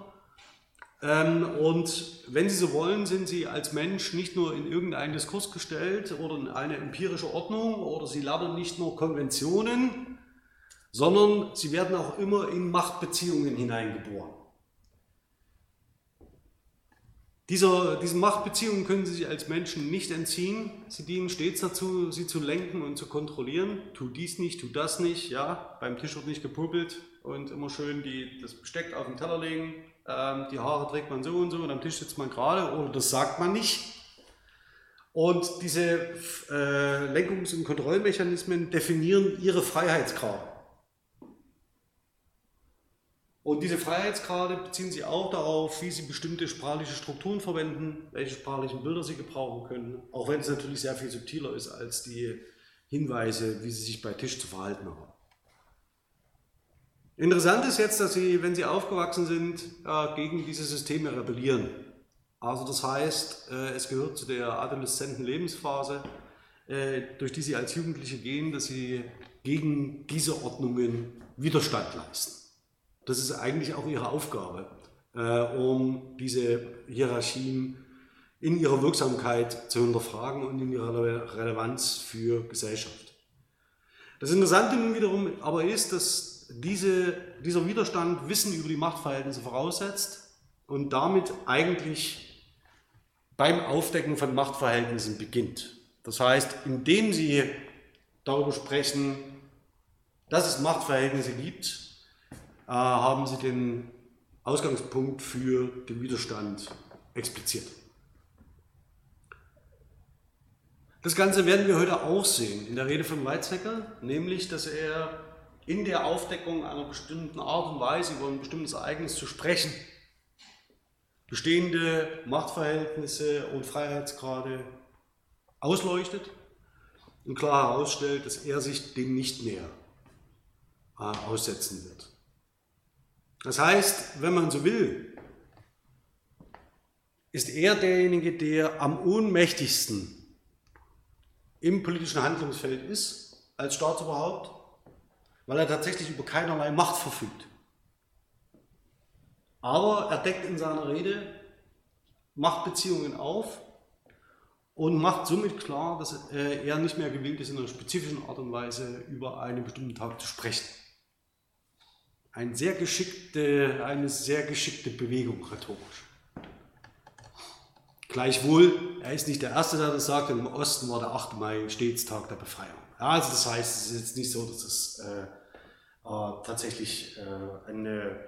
Ähm, und wenn Sie so wollen, sind Sie als Mensch nicht nur in irgendeinen Diskurs gestellt oder in eine empirische Ordnung oder Sie lernen nicht nur Konventionen, sondern Sie werden auch immer in Machtbeziehungen hineingeboren. Dieser, diesen Machtbeziehungen können Sie sich als Menschen nicht entziehen. Sie dienen stets dazu, sie zu lenken und zu kontrollieren. Tu dies nicht, tu das nicht. Ja, beim Tisch wird nicht gepuppelt und immer schön die, das Besteck auf den Teller legen. Ähm, die Haare trägt man so und so und am Tisch sitzt man gerade oder das sagt man nicht. Und diese äh, Lenkungs- und Kontrollmechanismen definieren ihre Freiheitsgrade. Und diese Freiheitsgrade beziehen sich auch darauf, wie Sie bestimmte sprachliche Strukturen verwenden, welche sprachlichen Bilder Sie gebrauchen können, auch wenn es natürlich sehr viel subtiler ist als die Hinweise, wie Sie sich bei Tisch zu verhalten haben. Interessant ist jetzt, dass Sie, wenn Sie aufgewachsen sind, äh, gegen diese Systeme rebellieren. Also das heißt, äh, es gehört zu der adoleszenten Lebensphase, äh, durch die Sie als Jugendliche gehen, dass Sie gegen diese Ordnungen Widerstand leisten. Das ist eigentlich auch ihre Aufgabe, äh, um diese Hierarchien in ihrer Wirksamkeit zu hinterfragen und in ihrer Relevanz für Gesellschaft. Das Interessante nun wiederum aber ist, dass diese, dieser Widerstand Wissen über die Machtverhältnisse voraussetzt und damit eigentlich beim Aufdecken von Machtverhältnissen beginnt. Das heißt, indem Sie darüber sprechen, dass es Machtverhältnisse gibt, äh, haben sie den Ausgangspunkt für den Widerstand expliziert. Das Ganze werden wir heute auch sehen in der Rede von Weizsäcker, nämlich dass er in der Aufdeckung einer bestimmten Art und Weise über ein bestimmtes Ereignis zu sprechen, bestehende Machtverhältnisse und Freiheitsgrade ausleuchtet und klar herausstellt, dass er sich dem nicht mehr äh, aussetzen wird. Das heißt, wenn man so will, ist er derjenige, der am ohnmächtigsten im politischen Handlungsfeld ist, als Staatsoberhaupt, weil er tatsächlich über keinerlei Macht verfügt. Aber er deckt in seiner Rede Machtbeziehungen auf und macht somit klar, dass er nicht mehr gewillt ist, in einer spezifischen Art und Weise über einen bestimmten Tag zu sprechen. Eine sehr geschickte, eine sehr geschickte Bewegung rhetorisch. Gleichwohl, er ist nicht der Erste, der das sagt, im Osten war der 8. Mai stets Tag der Befreiung. Ja, also das heißt, es ist jetzt nicht so, dass es äh, äh, tatsächlich äh, ein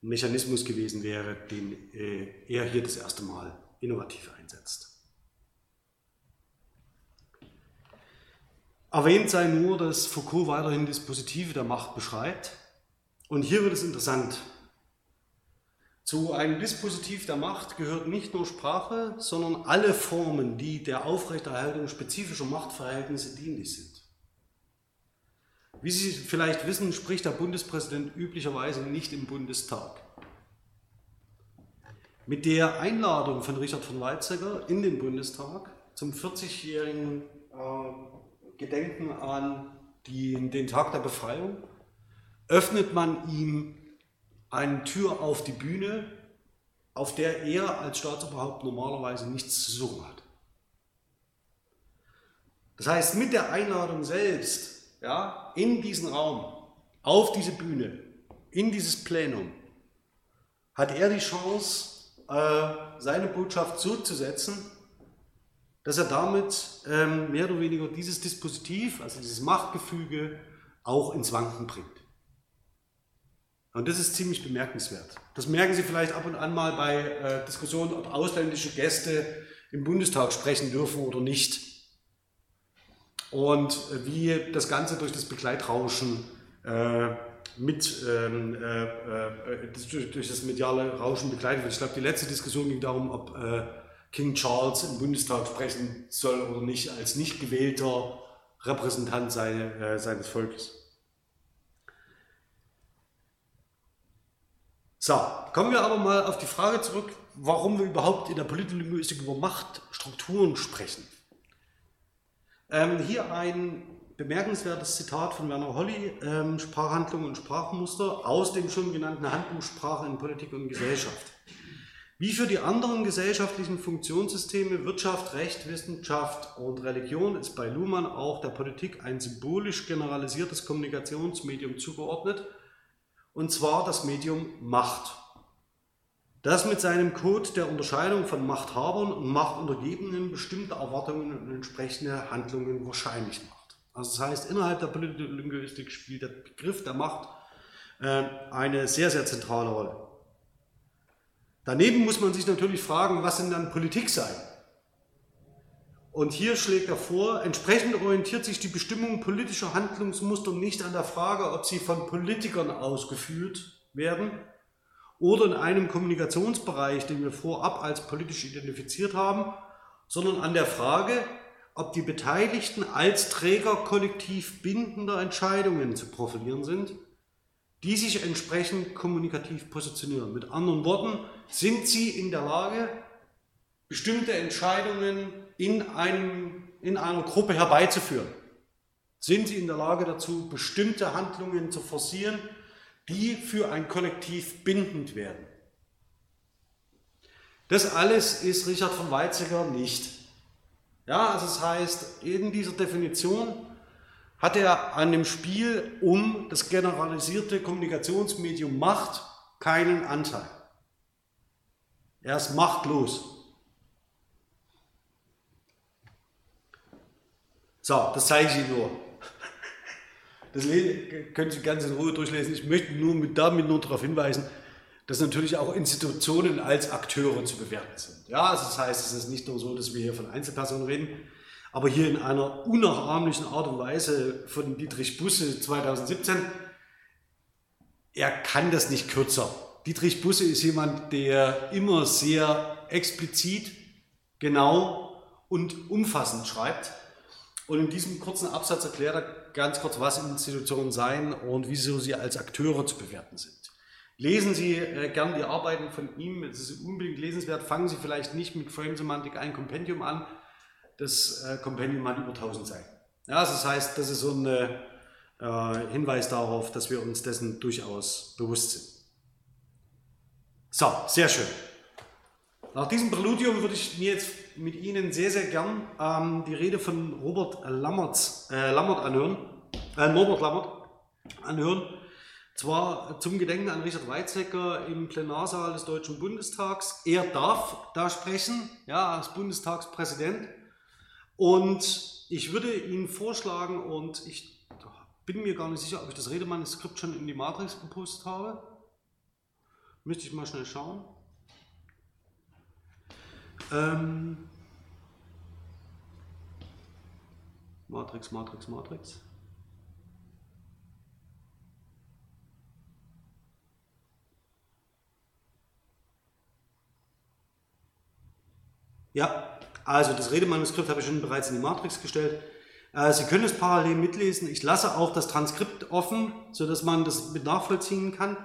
Mechanismus gewesen wäre, den äh, er hier das erste Mal innovativ einsetzt. Erwähnt sei nur, dass Foucault weiterhin Dispositive der Macht beschreibt. Und hier wird es interessant. Zu einem Dispositiv der Macht gehört nicht nur Sprache, sondern alle Formen, die der Aufrechterhaltung spezifischer Machtverhältnisse dienlich sind. Wie Sie vielleicht wissen, spricht der Bundespräsident üblicherweise nicht im Bundestag. Mit der Einladung von Richard von Weizsäcker in den Bundestag zum 40-jährigen äh, Gedenken an die, den Tag der Befreiung, öffnet man ihm eine Tür auf die Bühne, auf der er als Staatsoberhaupt normalerweise nichts zu suchen hat. Das heißt, mit der Einladung selbst ja, in diesen Raum, auf diese Bühne, in dieses Plenum, hat er die Chance, äh, seine Botschaft so zu setzen, dass er damit ähm, mehr oder weniger dieses Dispositiv, also dieses Machtgefüge, auch ins Wanken bringt. Und das ist ziemlich bemerkenswert. Das merken Sie vielleicht ab und an mal bei äh, Diskussionen, ob ausländische Gäste im Bundestag sprechen dürfen oder nicht. Und äh, wie das Ganze durch das Begleitrauschen äh, mit ähm, äh, äh durch, durch, das mediale Rauschen begleitet wird. Ich glaube, die letzte Diskussion ging darum, ob äh, King Charles im Bundestag sprechen soll oder nicht, als nicht gewählter Repräsentant seine, seines Volkes. So, kommen wir aber mal auf die Frage zurück, warum wir überhaupt in der Politlinguistik über Machtstrukturen sprechen. Ähm, hier ein bemerkenswertes Zitat von Werner Holly, ähm, Sprachhandlung und Sprachmuster aus dem schon genannten Handbuch Sprache in Politik und Gesellschaft. Wie für die anderen gesellschaftlichen Funktionssysteme Wirtschaft, Recht, Wissenschaft und Religion ist bei Luhmann auch der Politik ein symbolisch generalisiertes Kommunikationsmedium zugeordnet, und zwar das Medium Macht. Das mit seinem Code der Unterscheidung von Machthabern und Machtuntergebenen bestimmte Erwartungen und entsprechende Handlungen wahrscheinlich macht. Also das heißt, innerhalb der Politlinguistik spielt der Begriff der Macht äh, eine sehr, sehr zentrale Rolle. Daneben muss man sich natürlich fragen, was denn dann Politik sei? Und hier schlägt er vor, entsprechend orientiert sich die Bestimmung politischer Handlungsmuster nicht an der Frage, ob sie von Politikern ausgeführt werden oder in einem Kommunikationsbereich, den wir vorab als politisch identifiziert haben, sondern an der Frage, ob die Beteiligten als Träger kollektiv bindender Entscheidungen zu profilieren sind die sich entsprechend kommunikativ positionieren. Mit anderen Worten, sind sie in der Lage, bestimmte Entscheidungen in, einem, in einer Gruppe herbeizuführen? Sind sie in der Lage dazu, bestimmte Handlungen zu forcieren, die für ein Kollektiv bindend werden? Das alles ist Richard von Weizsäcker nicht. Ja, also das heißt, in dieser Definition hat er an dem Spiel um das generalisierte Kommunikationsmedium Macht keinen Anteil. Er ist machtlos. So, das zeige ich Ihnen nur. Das können Sie ganz in Ruhe durchlesen. Ich möchte nur mit, damit nur darauf hinweisen, dass natürlich auch Institutionen als Akteure zu bewerten sind. Ja, also das heißt, es ist nicht nur so, dass wir hier von Einzelpersonen reden, aber hier in einer unnachahmlichen Art und Weise von Dietrich Busse 2017, er kann das nicht kürzer. Dietrich Busse ist jemand, der immer sehr explizit, genau und umfassend schreibt. Und in diesem kurzen Absatz erklärt er ganz kurz, was Institutionen seien und wieso sie als Akteure zu bewerten sind. Lesen Sie äh, gern die Arbeiten von ihm, es ist unbedingt lesenswert. Fangen Sie vielleicht nicht mit Frame-Semantik ein Kompendium an. Das äh, Kompendium hat über 1000 Seiten. Ja, also das heißt, das ist so ein äh, Hinweis darauf, dass wir uns dessen durchaus bewusst sind. So, sehr schön. Nach diesem Präludium würde ich mir jetzt mit Ihnen sehr, sehr gern ähm, die Rede von Robert Lammert, äh, Lammert anhören, äh, Norbert Lammert anhören. Zwar zum Gedenken an Richard Weizsäcker im Plenarsaal des Deutschen Bundestags. Er darf da sprechen, ja, als Bundestagspräsident. Und ich würde Ihnen vorschlagen, und ich bin mir gar nicht sicher, ob ich das Redemanuskript schon in die Matrix gepostet habe. Müsste ich mal schnell schauen. Ähm, Matrix, Matrix, Matrix. Ja, also das Redemanuskript habe ich schon bereits in die Matrix gestellt. Äh, Sie können es parallel mitlesen. Ich lasse auch das Transkript offen, sodass man das mit nachvollziehen kann.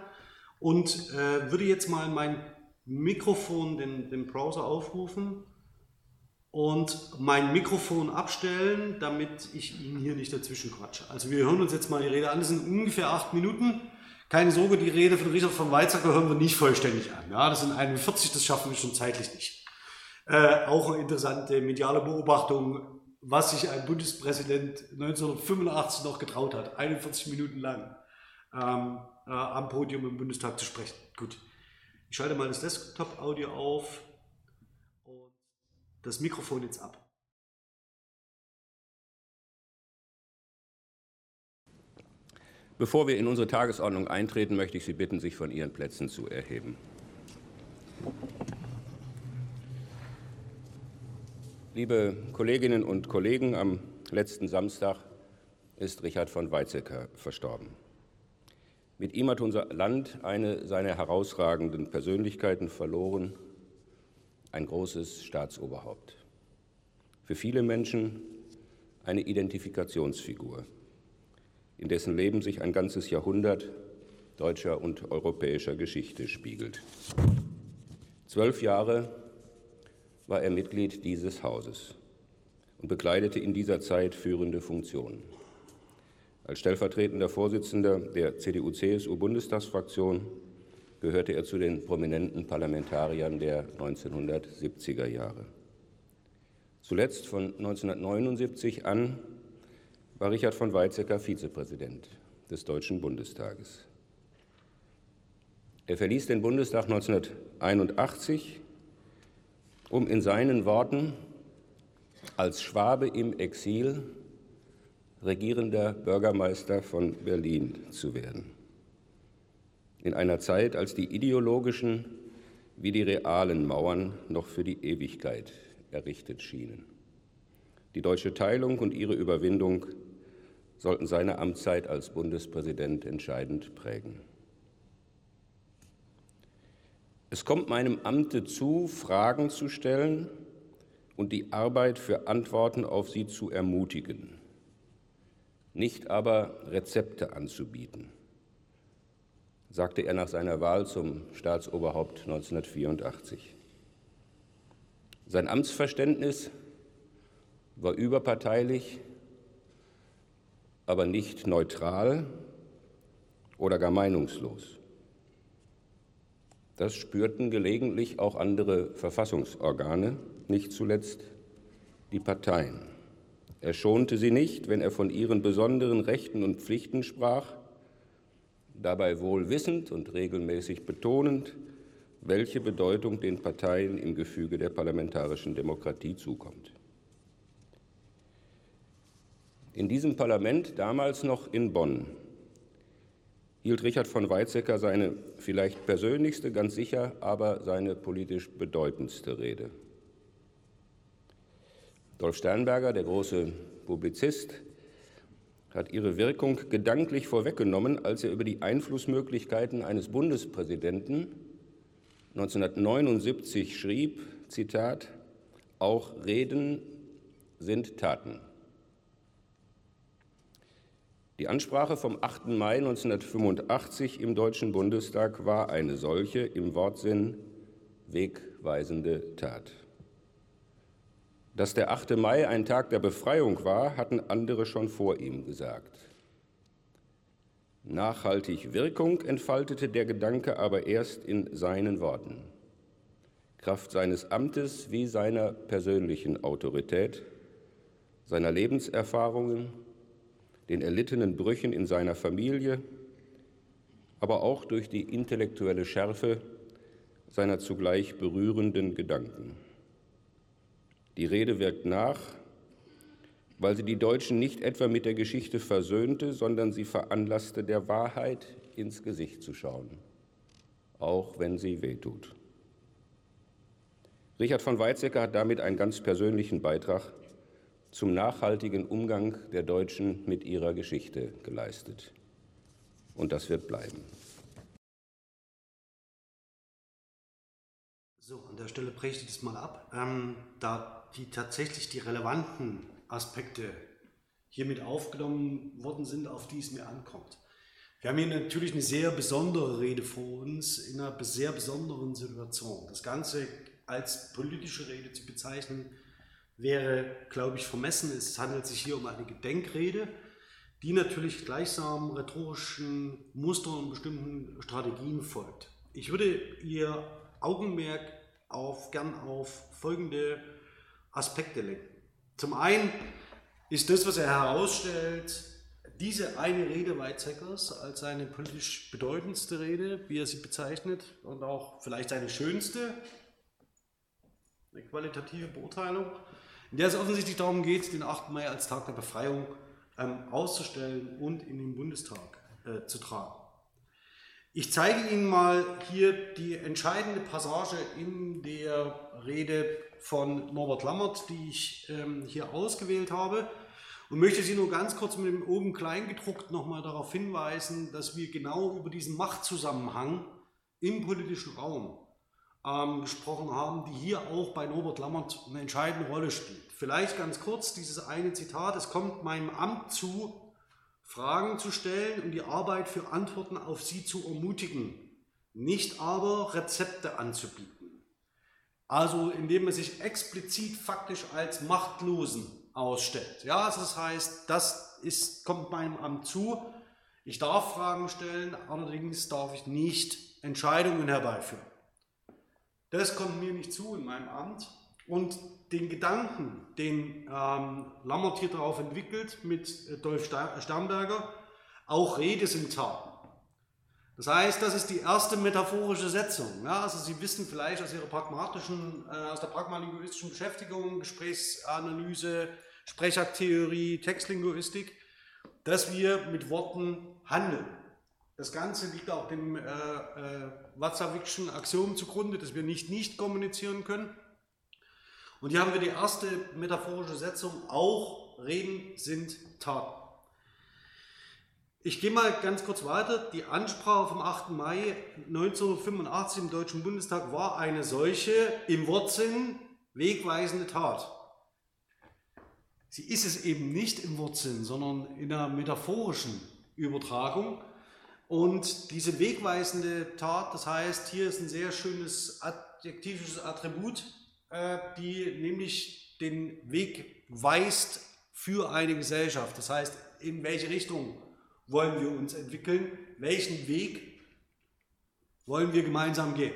Und äh, würde jetzt mal mein Mikrofon, den, den Browser aufrufen und mein Mikrofon abstellen, damit ich Ihnen hier nicht dazwischen quatsche. Also wir hören uns jetzt mal die Rede an. Das sind ungefähr acht Minuten. Keine Sorge, die Rede von Richard von Weizsäcker hören wir nicht vollständig an. Ja, das sind 41, das schaffen wir schon zeitlich nicht. Äh, auch eine interessante mediale Beobachtung, was sich ein Bundespräsident 1985 noch getraut hat, 41 Minuten lang ähm, äh, am Podium im Bundestag zu sprechen. Gut, ich schalte mal das Desktop-Audio auf und das Mikrofon jetzt ab. Bevor wir in unsere Tagesordnung eintreten, möchte ich Sie bitten, sich von Ihren Plätzen zu erheben. Liebe Kolleginnen und Kollegen, am letzten Samstag ist Richard von Weizsäcker verstorben. Mit ihm hat unser Land eine seiner herausragenden Persönlichkeiten verloren, ein großes Staatsoberhaupt. Für viele Menschen eine Identifikationsfigur, in dessen Leben sich ein ganzes Jahrhundert deutscher und europäischer Geschichte spiegelt. Zwölf Jahre war er Mitglied dieses Hauses und bekleidete in dieser Zeit führende Funktionen. Als stellvertretender Vorsitzender der CDU-CSU-Bundestagsfraktion gehörte er zu den prominenten Parlamentariern der 1970er Jahre. Zuletzt von 1979 an war Richard von Weizsäcker Vizepräsident des Deutschen Bundestages. Er verließ den Bundestag 1981 um in seinen Worten als Schwabe im Exil regierender Bürgermeister von Berlin zu werden. In einer Zeit, als die ideologischen wie die realen Mauern noch für die Ewigkeit errichtet schienen. Die deutsche Teilung und ihre Überwindung sollten seine Amtszeit als Bundespräsident entscheidend prägen. Es kommt meinem Amte zu, Fragen zu stellen und die Arbeit für Antworten auf sie zu ermutigen, nicht aber Rezepte anzubieten, sagte er nach seiner Wahl zum Staatsoberhaupt 1984. Sein Amtsverständnis war überparteilich, aber nicht neutral oder gar meinungslos. Das spürten gelegentlich auch andere Verfassungsorgane, nicht zuletzt die Parteien. Er schonte sie nicht, wenn er von ihren besonderen Rechten und Pflichten sprach, dabei wohl wissend und regelmäßig betonend, welche Bedeutung den Parteien im Gefüge der parlamentarischen Demokratie zukommt. In diesem Parlament, damals noch in Bonn, hielt Richard von Weizsäcker seine vielleicht persönlichste, ganz sicher, aber seine politisch bedeutendste Rede. Dolf Sternberger, der große Publizist, hat ihre Wirkung gedanklich vorweggenommen, als er über die Einflussmöglichkeiten eines Bundespräsidenten 1979 schrieb, Zitat, auch Reden sind Taten. Die Ansprache vom 8. Mai 1985 im Deutschen Bundestag war eine solche im Wortsinn wegweisende Tat. Dass der 8. Mai ein Tag der Befreiung war, hatten andere schon vor ihm gesagt. Nachhaltig Wirkung entfaltete der Gedanke aber erst in seinen Worten. Kraft seines Amtes wie seiner persönlichen Autorität, seiner Lebenserfahrungen, den erlittenen Brüchen in seiner Familie, aber auch durch die intellektuelle Schärfe seiner zugleich berührenden Gedanken. Die Rede wirkt nach, weil sie die Deutschen nicht etwa mit der Geschichte versöhnte, sondern sie veranlasste, der Wahrheit ins Gesicht zu schauen, auch wenn sie wehtut. Richard von Weizsäcker hat damit einen ganz persönlichen Beitrag zum nachhaltigen Umgang der Deutschen mit ihrer Geschichte geleistet. Und das wird bleiben. So, an der Stelle breche ich das mal ab. Ähm, da die tatsächlich die relevanten Aspekte hiermit aufgenommen worden sind, auf die es mir ankommt. Wir haben hier natürlich eine sehr besondere Rede vor uns in einer sehr besonderen Situation. Das Ganze als politische Rede zu bezeichnen, wäre, glaube ich, vermessen. Es handelt sich hier um eine Gedenkrede, die natürlich gleichsam rhetorischen Mustern und bestimmten Strategien folgt. Ich würde Ihr Augenmerk auf, gern auf folgende Aspekte lenken. Zum einen ist das, was er herausstellt, diese eine Rede Weizsäckers als seine politisch bedeutendste Rede, wie er sie bezeichnet, und auch vielleicht seine schönste, eine qualitative Beurteilung, in der es offensichtlich darum geht, den 8. Mai als Tag der Befreiung ähm, auszustellen und in den Bundestag äh, zu tragen. Ich zeige Ihnen mal hier die entscheidende Passage in der Rede von Norbert Lammert, die ich ähm, hier ausgewählt habe und möchte Sie nur ganz kurz mit dem oben Kleingedruckt nochmal darauf hinweisen, dass wir genau über diesen Machtzusammenhang im politischen Raum ähm, gesprochen haben, die hier auch bei Norbert Lammert eine entscheidende Rolle spielt. Vielleicht ganz kurz dieses eine Zitat, es kommt meinem Amt zu, Fragen zu stellen und die Arbeit für Antworten auf sie zu ermutigen, nicht aber Rezepte anzubieten. Also indem man sich explizit faktisch als Machtlosen ausstellt. Ja, also das heißt, das ist, kommt meinem Amt zu. Ich darf Fragen stellen, allerdings darf ich nicht Entscheidungen herbeiführen. Das kommt mir nicht zu in meinem Amt. Und den Gedanken, den ähm, Lammert hier darauf entwickelt mit äh, Dolf Sternberger, auch Rede sind Taten. Das heißt, das ist die erste metaphorische Setzung. Ja, also Sie wissen vielleicht aus Ihrer pragmatischen, äh, aus der pragmalinguistischen Beschäftigung, Gesprächsanalyse, Sprechaktheorie, Textlinguistik, dass wir mit Worten handeln. Das Ganze liegt auch dem äh, äh, Watzlawickschen Axiom zugrunde, dass wir nicht nicht kommunizieren können. Und hier haben wir die erste metaphorische Setzung, auch Reden sind Taten. Ich gehe mal ganz kurz weiter. Die Ansprache vom 8. Mai 1985 im Deutschen Bundestag war eine solche im Wortsinn wegweisende Tat. Sie ist es eben nicht im Wortsinn, sondern in einer metaphorischen Übertragung. Und diese wegweisende Tat, das heißt, hier ist ein sehr schönes adjektivisches Attribut, die nämlich den Weg weist für eine Gesellschaft. Das heißt, in welche Richtung wollen wir uns entwickeln, welchen Weg wollen wir gemeinsam gehen.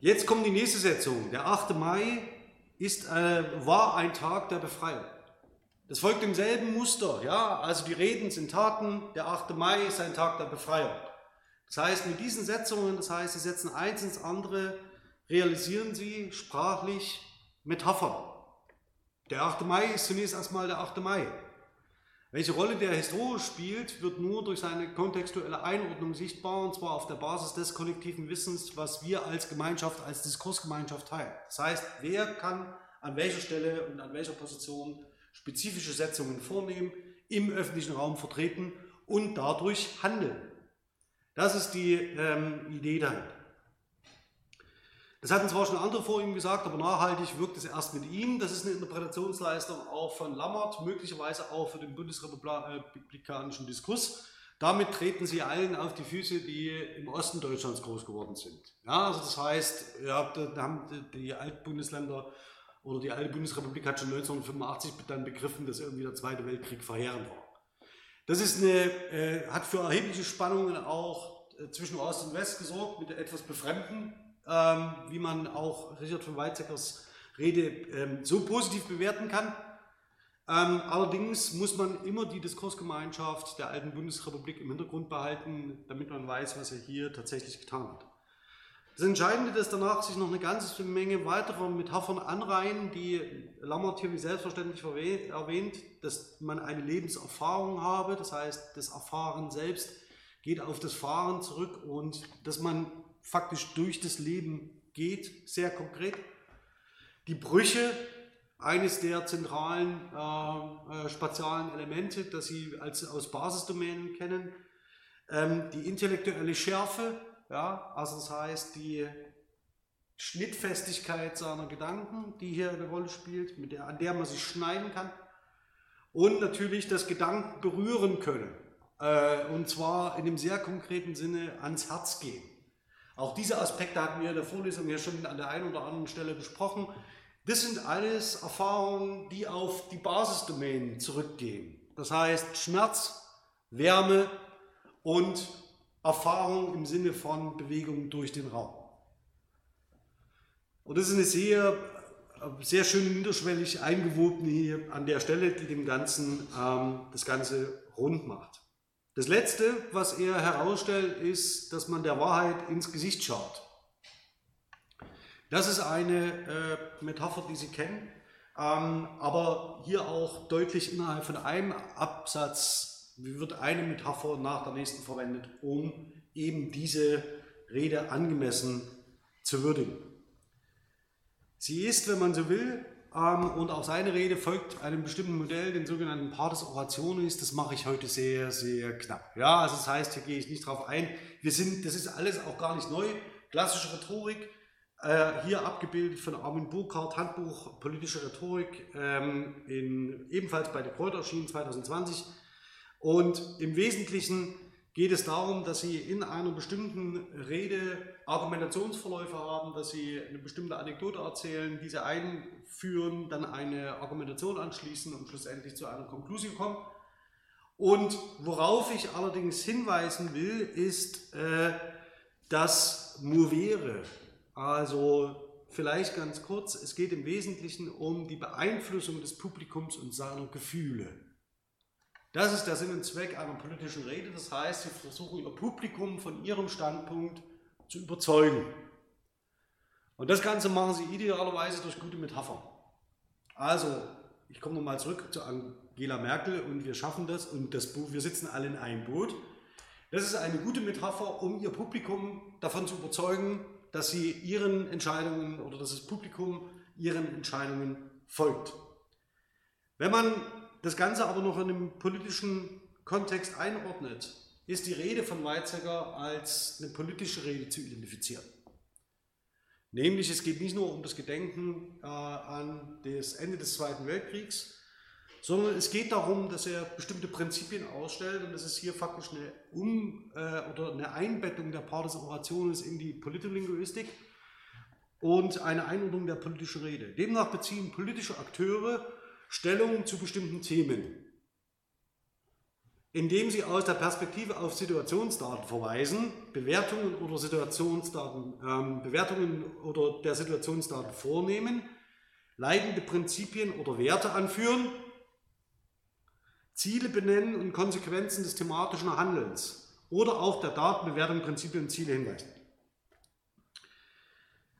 Jetzt kommt die nächste Setzung. Der 8. Mai ist, äh, war ein Tag der Befreiung. Das folgt demselben Muster, ja, also die Reden sind Taten, der 8. Mai ist ein Tag der Befreiung. Das heißt, mit diesen Setzungen, das heißt, sie setzen eins ins andere, realisieren sie sprachlich Metaphern. Der 8. Mai ist zunächst erstmal der 8. Mai. Welche Rolle der historisch spielt, wird nur durch seine kontextuelle Einordnung sichtbar, und zwar auf der Basis des kollektiven Wissens, was wir als Gemeinschaft, als Diskursgemeinschaft teilen. Das heißt, wer kann an welcher Stelle und an welcher Position spezifische Setzungen vornehmen, im öffentlichen Raum vertreten und dadurch handeln. Das ist die ähm, Idee dahinter. Das hatten zwar schon andere vor ihm gesagt, aber nachhaltig wirkt es erst mit ihm. Das ist eine Interpretationsleistung auch von Lammert, möglicherweise auch für den bundesrepublikanischen Diskurs. Damit treten sie allen auf die Füße, die im Osten Deutschlands groß geworden sind. Ja, also das heißt, ja, da haben die Altbundesländer oder die alte Bundesrepublik hat schon 1985 dann begriffen, dass irgendwie der Zweite Weltkrieg verheerend war. Das ist eine, äh, hat für erhebliche Spannungen auch äh, zwischen Ost und West gesorgt, mit etwas Befremden, ähm, wie man auch Richard von Weizsäckers Rede ähm, so positiv bewerten kann. Ähm, allerdings muss man immer die Diskursgemeinschaft der alten Bundesrepublik im Hintergrund behalten, damit man weiß, was er hier tatsächlich getan hat. Das Entscheidende ist danach sich noch eine ganze Menge weiterer Metaphern anreihen, die Lammert hier wie selbstverständlich erwähnt, dass man eine Lebenserfahrung habe, das heißt, das Erfahren selbst geht auf das Fahren zurück und dass man faktisch durch das Leben geht, sehr konkret. Die Brüche eines der zentralen äh, äh, spatialen Elemente, das Sie als, aus Basisdomänen kennen. Ähm, die intellektuelle Schärfe, ja, also das heißt die Schnittfestigkeit seiner Gedanken, die hier eine Rolle spielt, mit der, an der man sich schneiden kann. Und natürlich das Gedanken berühren können. Äh, und zwar in dem sehr konkreten Sinne ans Herz gehen. Auch diese Aspekte hatten wir in der Vorlesung ja schon an der einen oder anderen Stelle besprochen. Das sind alles Erfahrungen, die auf die Basisdomänen zurückgehen. Das heißt Schmerz, Wärme und Erfahrung im Sinne von Bewegung durch den Raum. Und das ist eine sehr, sehr schön niederschwellig eingewobene hier an der Stelle, die dem Ganzen ähm, das Ganze rund macht. Das Letzte, was er herausstellt, ist, dass man der Wahrheit ins Gesicht schaut. Das ist eine äh, Metapher, die Sie kennen, ähm, aber hier auch deutlich innerhalb von einem Absatz wird eine Metapher nach der nächsten verwendet, um eben diese Rede angemessen zu würdigen. Sie ist, wenn man so will, und auch seine Rede folgt einem bestimmten Modell, den sogenannten Partes Orationis. Das mache ich heute sehr, sehr knapp. Ja, also das heißt, hier gehe ich nicht drauf ein. Wir sind, das ist alles auch gar nicht neu. Klassische Rhetorik, äh, hier abgebildet von Armin Burkhardt, Handbuch politische Rhetorik, ähm, in, ebenfalls bei der Kräuter erschienen 2020. Und im Wesentlichen geht es darum, dass Sie in einer bestimmten Rede Argumentationsverläufe haben, dass Sie eine bestimmte Anekdote erzählen, diese einführen, dann eine Argumentation anschließen und schlussendlich zu einer Konklusion kommen. Und worauf ich allerdings hinweisen will, ist äh, das Movere, also vielleicht ganz kurz, es geht im Wesentlichen um die Beeinflussung des Publikums und seiner Gefühle. Das ist der Sinn und Zweck einer politischen Rede. Das heißt, Sie versuchen Ihr Publikum von Ihrem Standpunkt zu überzeugen. Und das Ganze machen Sie idealerweise durch gute Metaphern. Also, ich komme nochmal zurück zu Angela Merkel und wir schaffen das und das Buch, wir sitzen alle in einem Boot. Das ist eine gute Metapher, um Ihr Publikum davon zu überzeugen, dass sie ihren Entscheidungen oder dass das Publikum ihren Entscheidungen folgt. Wenn man das Ganze aber noch in einem politischen Kontext einordnet, ist die Rede von Weizsäcker als eine politische Rede zu identifizieren. Nämlich es geht nicht nur um das Gedenken äh, an das Ende des Zweiten Weltkriegs, sondern es geht darum, dass er bestimmte Prinzipien ausstellt und das ist hier faktisch eine, um, äh, oder eine Einbettung der Partes Orationes in die Politlinguistik und eine Einordnung der politischen Rede. Demnach beziehen politische Akteure Stellung zu bestimmten Themen, indem sie aus der Perspektive auf Situationsdaten verweisen, Bewertungen oder Situationsdaten, ähm, Bewertungen oder der Situationsdaten vornehmen, leitende Prinzipien oder Werte anführen Ziele benennen und Konsequenzen des thematischen Handelns oder auch der Datenbewertung, Prinzipien und Ziele hinweisen.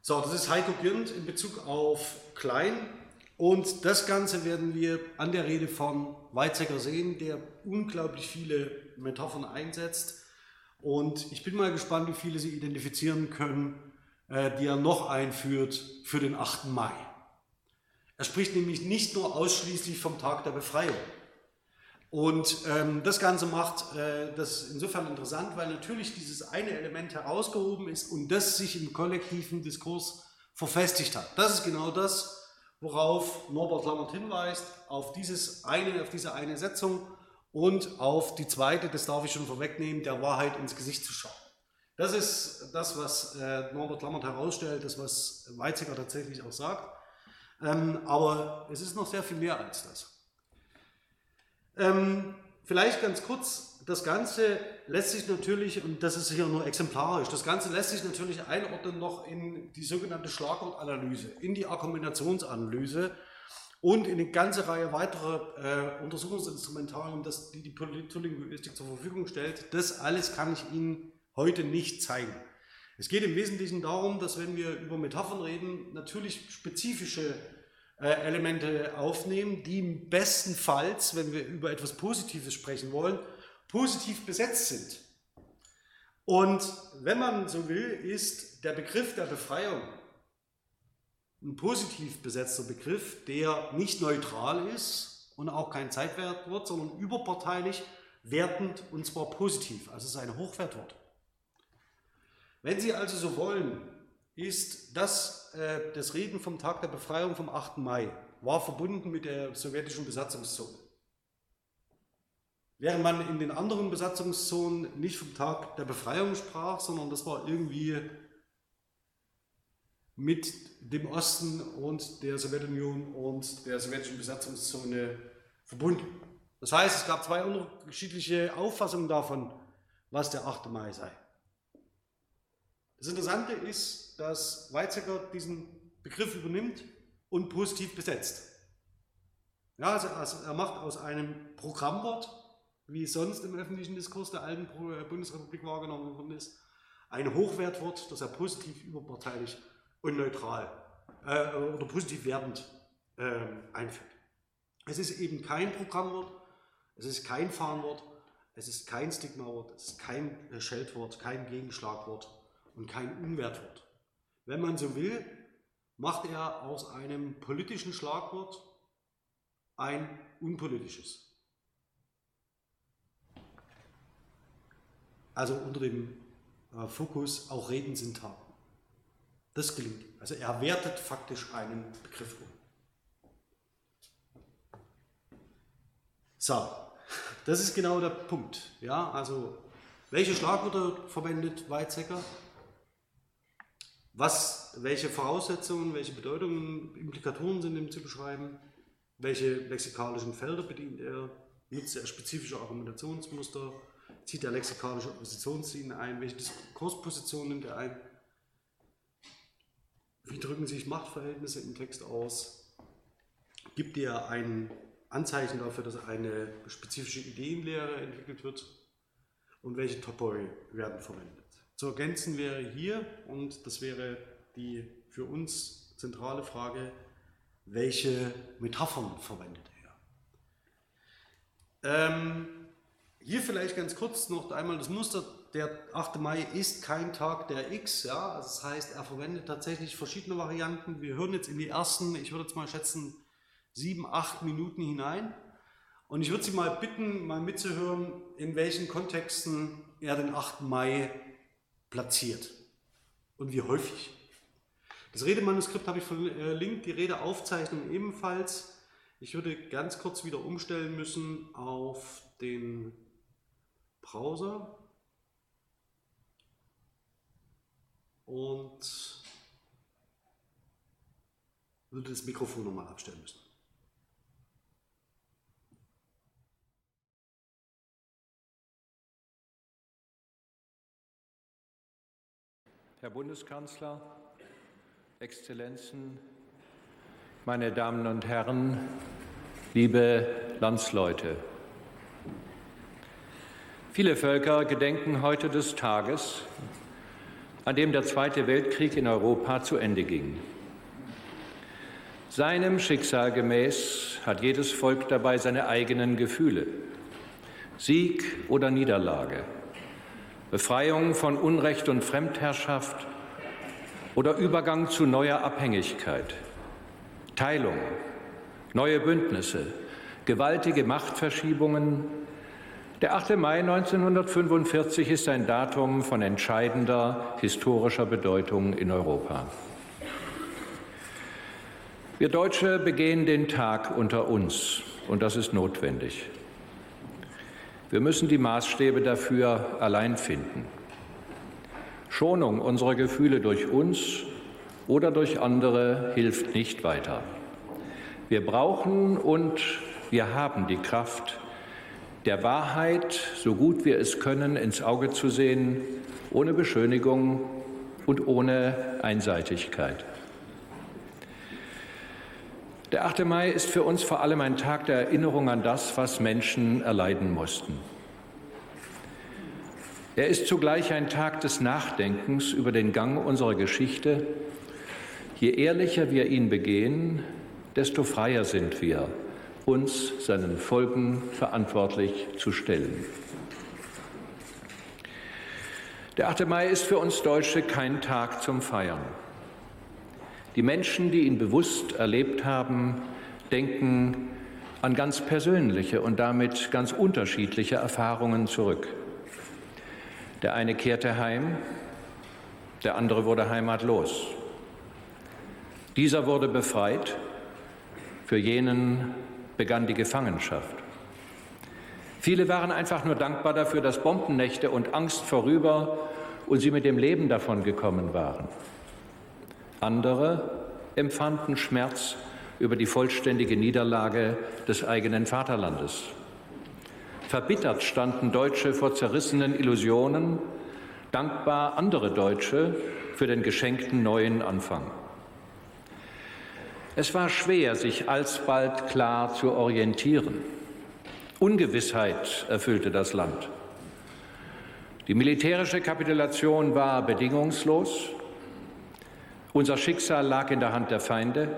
So, das ist Heiko Girnd in Bezug auf Klein. Und das Ganze werden wir an der Rede von Weizsäcker sehen, der unglaublich viele Metaphern einsetzt. Und ich bin mal gespannt, wie viele Sie identifizieren können, äh, die er noch einführt für den 8. Mai. Er spricht nämlich nicht nur ausschließlich vom Tag der Befreiung. Und ähm, das Ganze macht äh, das insofern interessant, weil natürlich dieses eine Element herausgehoben ist und das sich im kollektiven Diskurs verfestigt hat. Das ist genau das, worauf Norbert Lammert hinweist, auf, dieses eine, auf diese eine Setzung und auf die zweite, das darf ich schon vorwegnehmen, der Wahrheit ins Gesicht zu schauen. Das ist das, was äh, Norbert Lammert herausstellt, das, was Weizsäcker tatsächlich auch sagt. Ähm, aber es ist noch sehr viel mehr als das. Ähm, vielleicht ganz kurz, das Ganze lässt sich natürlich, und das ist hier nur exemplarisch, das Ganze lässt sich natürlich einordnen noch in die sogenannte Schlagwortanalyse, in die Argumentationsanalyse und in eine ganze Reihe weiterer äh, Untersuchungsinstrumentarien, das, die die Politlinguistik zur Verfügung stellt. Das alles kann ich Ihnen heute nicht zeigen. Es geht im Wesentlichen darum, dass wenn wir über Metaphern reden, natürlich spezifische äh, Elemente aufnehmen, die im besten Falls, wenn wir über etwas Positives sprechen wollen, positiv besetzt sind. Und wenn man so will, ist der Begriff der Befreiung ein positiv besetzter Begriff, der nicht neutral ist und auch kein Zeitwertwort, sondern überparteilich wertend und zwar positiv. Also es ist ein Hochwertwort. Wenn Sie also so wollen, ist das, äh, das Reden vom Tag der Befreiung vom 8. Mai, war verbunden mit der sowjetischen Besatzungszone. Während man in den anderen Besatzungszonen nicht vom Tag der Befreiung sprach, sondern das war irgendwie mit dem Osten und der Sowjetunion und der sowjetischen Besatzungszone verbunden. Das heißt, es gab zwei unterschiedliche Auffassungen davon, was der 8. Mai sei. Das Interessante ist, dass Weizsäcker diesen Begriff übernimmt und positiv besetzt. Ja, also, also er macht aus einem Programmwort, wie sonst im öffentlichen Diskurs der alten äh, Bundesrepublik wahrgenommen worden ist, ein Hochwertwort, das er positiv überparteilich und neutral äh, oder positiv wertend äh, einführt. Es ist eben kein Programmwort, es ist kein Fahnenwort, es ist kein Stigmawort, es ist kein äh, Scheldwort, kein Gegenschlagwort, und kein Unwertwort. Wenn man so will, macht er aus einem politischen Schlagwort ein unpolitisches. Also unter dem äh, Fokus auch Reden sind Taten. Das gelingt. Also er wertet faktisch einen Begriff um. So, das ist genau der Punkt. Ja, also welche Schlagwörter verwendet Weizsäcker? was, welche Voraussetzungen, welche Bedeutungen, Implikatoren sind ihm zu beschreiben, welche lexikalischen Felder bedient er, nutzt er spezifische Argumentationsmuster, zieht er lexikalische Oppositionslinien ein, welche Diskurspositionen nimmt er ein, wie drücken sich Machtverhältnisse im Text aus, gibt er ein Anzeichen dafür, dass eine spezifische Ideenlehre entwickelt wird und welche Topoi werden verwendet. Zu ergänzen wäre hier, und das wäre die für uns zentrale Frage, welche Metaphern verwendet er? Ähm, hier vielleicht ganz kurz noch einmal das Muster. Der 8. Mai ist kein Tag der X, ja, das heißt, er verwendet tatsächlich verschiedene Varianten. Wir hören jetzt in die ersten, ich würde jetzt mal schätzen, sieben, acht Minuten hinein. Und ich würde Sie mal bitten, mal mitzuhören, in welchen Kontexten er den 8. Mai platziert und wie häufig. Das Redemanuskript habe ich verlinkt, die Redeaufzeichnung ebenfalls. Ich würde ganz kurz wieder umstellen müssen auf den Browser und würde das Mikrofon nochmal abstellen müssen. Herr Bundeskanzler, Exzellenzen, meine Damen und Herren, liebe Landsleute. Viele Völker gedenken heute des Tages, an dem der Zweite Weltkrieg in Europa zu Ende ging. Seinem Schicksal gemäß hat jedes Volk dabei seine eigenen Gefühle. Sieg oder Niederlage, Befreiung von Unrecht und Fremdherrschaft oder Übergang zu neuer Abhängigkeit, Teilung neue Bündnisse, gewaltige Machtverschiebungen. Der 8. Mai 1945 ist ein Datum von entscheidender historischer Bedeutung in Europa. Wir Deutsche begehen den Tag unter uns, und das ist notwendig. Wir müssen die Maßstäbe dafür allein finden. Schonung unserer Gefühle durch uns oder durch andere hilft nicht weiter. Wir brauchen und wir haben die Kraft, der Wahrheit, so gut wir es können, ins Auge zu sehen, ohne Beschönigung und ohne Einseitigkeit. Der 8. Mai ist für uns vor allem ein Tag der Erinnerung an das, was Menschen erleiden mussten. Er ist zugleich ein Tag des Nachdenkens über den Gang unserer Geschichte. Je ehrlicher wir ihn begehen, desto freier sind wir, uns seinen Folgen verantwortlich zu stellen. Der 8. Mai ist für uns Deutsche kein Tag zum Feiern. Die Menschen, die ihn bewusst erlebt haben, denken an ganz persönliche und damit ganz unterschiedliche Erfahrungen zurück. Der eine kehrte heim, der andere wurde heimatlos. Dieser wurde befreit, für jenen begann die Gefangenschaft. Viele waren einfach nur dankbar dafür, dass Bombennächte und Angst vorüber und sie mit dem Leben davon gekommen waren. Andere empfanden Schmerz über die vollständige Niederlage des eigenen Vaterlandes. Verbittert standen Deutsche vor zerrissenen Illusionen, dankbar andere Deutsche für den geschenkten neuen Anfang. Es war schwer, sich alsbald klar zu orientieren. Ungewissheit erfüllte das Land. Die militärische Kapitulation war bedingungslos. Unser Schicksal lag in der Hand der Feinde.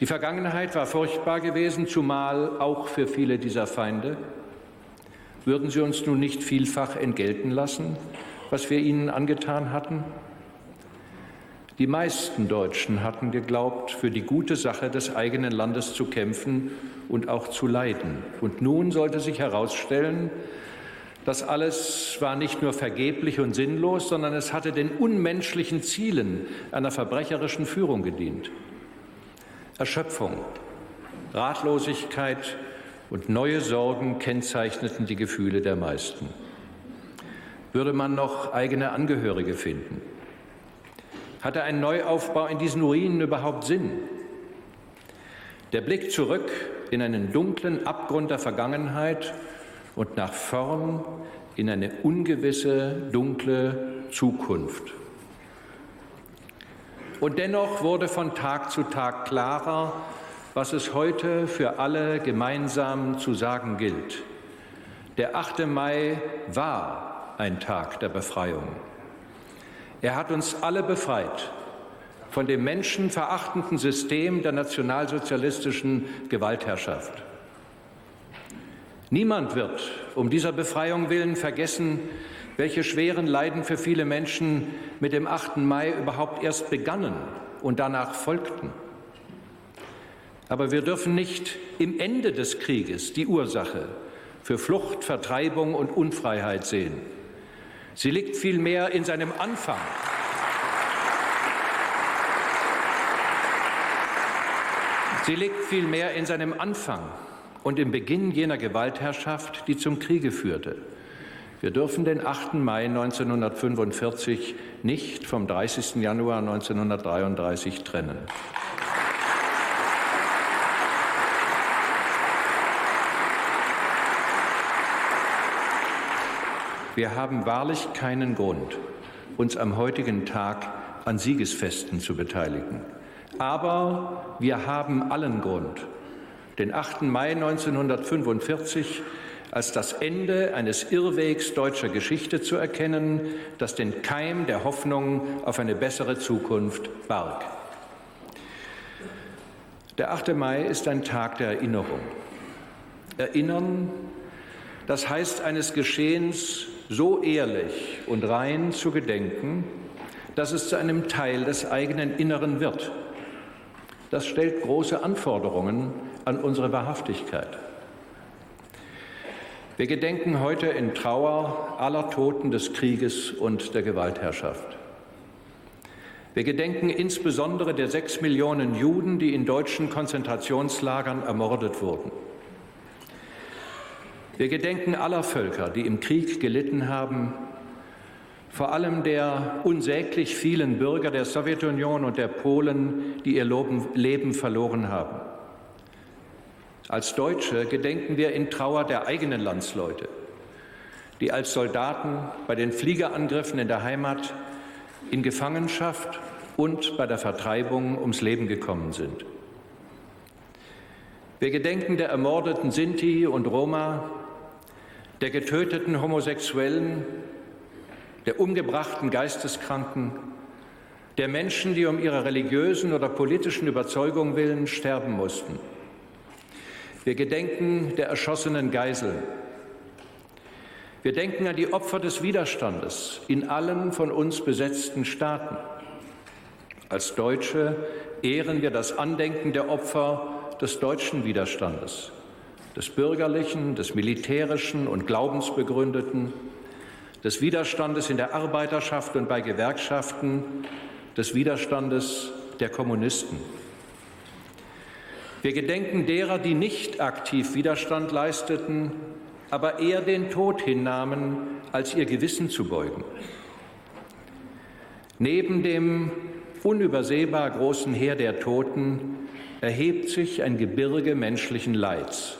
Die Vergangenheit war furchtbar gewesen, zumal auch für viele dieser Feinde. Würden sie uns nun nicht vielfach entgelten lassen, was wir ihnen angetan hatten? Die meisten Deutschen hatten geglaubt, für die gute Sache des eigenen Landes zu kämpfen und auch zu leiden. Und nun sollte sich herausstellen, das alles war nicht nur vergeblich und sinnlos, sondern es hatte den unmenschlichen Zielen einer verbrecherischen Führung gedient. Erschöpfung, Ratlosigkeit und neue Sorgen kennzeichneten die Gefühle der meisten. Würde man noch eigene Angehörige finden? Hatte ein Neuaufbau in diesen Ruinen überhaupt Sinn? Der Blick zurück in einen dunklen Abgrund der Vergangenheit und nach vorn in eine ungewisse, dunkle Zukunft. Und dennoch wurde von Tag zu Tag klarer, was es heute für alle gemeinsam zu sagen gilt. Der 8. Mai war ein Tag der Befreiung. Er hat uns alle befreit von dem menschenverachtenden System der nationalsozialistischen Gewaltherrschaft. Niemand wird um dieser Befreiung willen vergessen, welche schweren Leiden für viele Menschen mit dem 8. Mai überhaupt erst begannen und danach folgten. Aber wir dürfen nicht im Ende des Krieges die Ursache für Flucht, Vertreibung und Unfreiheit sehen. Sie liegt vielmehr in seinem Anfang. Sie liegt vielmehr in seinem Anfang und im Beginn jener Gewaltherrschaft, die zum Kriege führte. Wir dürfen den 8. Mai 1945 nicht vom 30. Januar 1933 trennen. Wir haben wahrlich keinen Grund, uns am heutigen Tag an Siegesfesten zu beteiligen. Aber wir haben allen Grund, den 8. Mai 1945 als das Ende eines Irrwegs deutscher Geschichte zu erkennen, das den Keim der Hoffnung auf eine bessere Zukunft barg. Der 8. Mai ist ein Tag der Erinnerung. Erinnern, das heißt eines Geschehens so ehrlich und rein zu gedenken, dass es zu einem Teil des eigenen Inneren wird Das stellt große Anforderungen an unsere Wahrhaftigkeit. Wir gedenken heute in Trauer aller Toten des Krieges und der Gewaltherrschaft. Wir gedenken insbesondere der sechs Millionen Juden, die in deutschen Konzentrationslagern ermordet wurden. Wir gedenken aller Völker, die im Krieg gelitten haben, vor allem der unsäglich vielen Bürger der Sowjetunion und der Polen, die ihr Leben verloren haben. Als Deutsche gedenken wir in Trauer der eigenen Landsleute, die als Soldaten bei den Fliegerangriffen in der Heimat in Gefangenschaft und bei der Vertreibung ums Leben gekommen sind. Wir gedenken der ermordeten Sinti und Roma, der getöteten Homosexuellen, der umgebrachten Geisteskranken, der Menschen, die um ihrer religiösen oder politischen Überzeugung willen sterben mussten. Wir gedenken der erschossenen Geiseln. Wir denken an die Opfer des Widerstandes in allen von uns besetzten Staaten. Als Deutsche ehren wir das Andenken der Opfer des deutschen Widerstandes, des bürgerlichen, des militärischen und glaubensbegründeten, des Widerstandes in der Arbeiterschaft und bei Gewerkschaften, des Widerstandes der Kommunisten. Wir gedenken derer, die nicht aktiv Widerstand leisteten, aber eher den Tod hinnahmen, als ihr Gewissen zu beugen. Neben dem unübersehbar großen Heer der Toten erhebt sich ein Gebirge menschlichen Leids.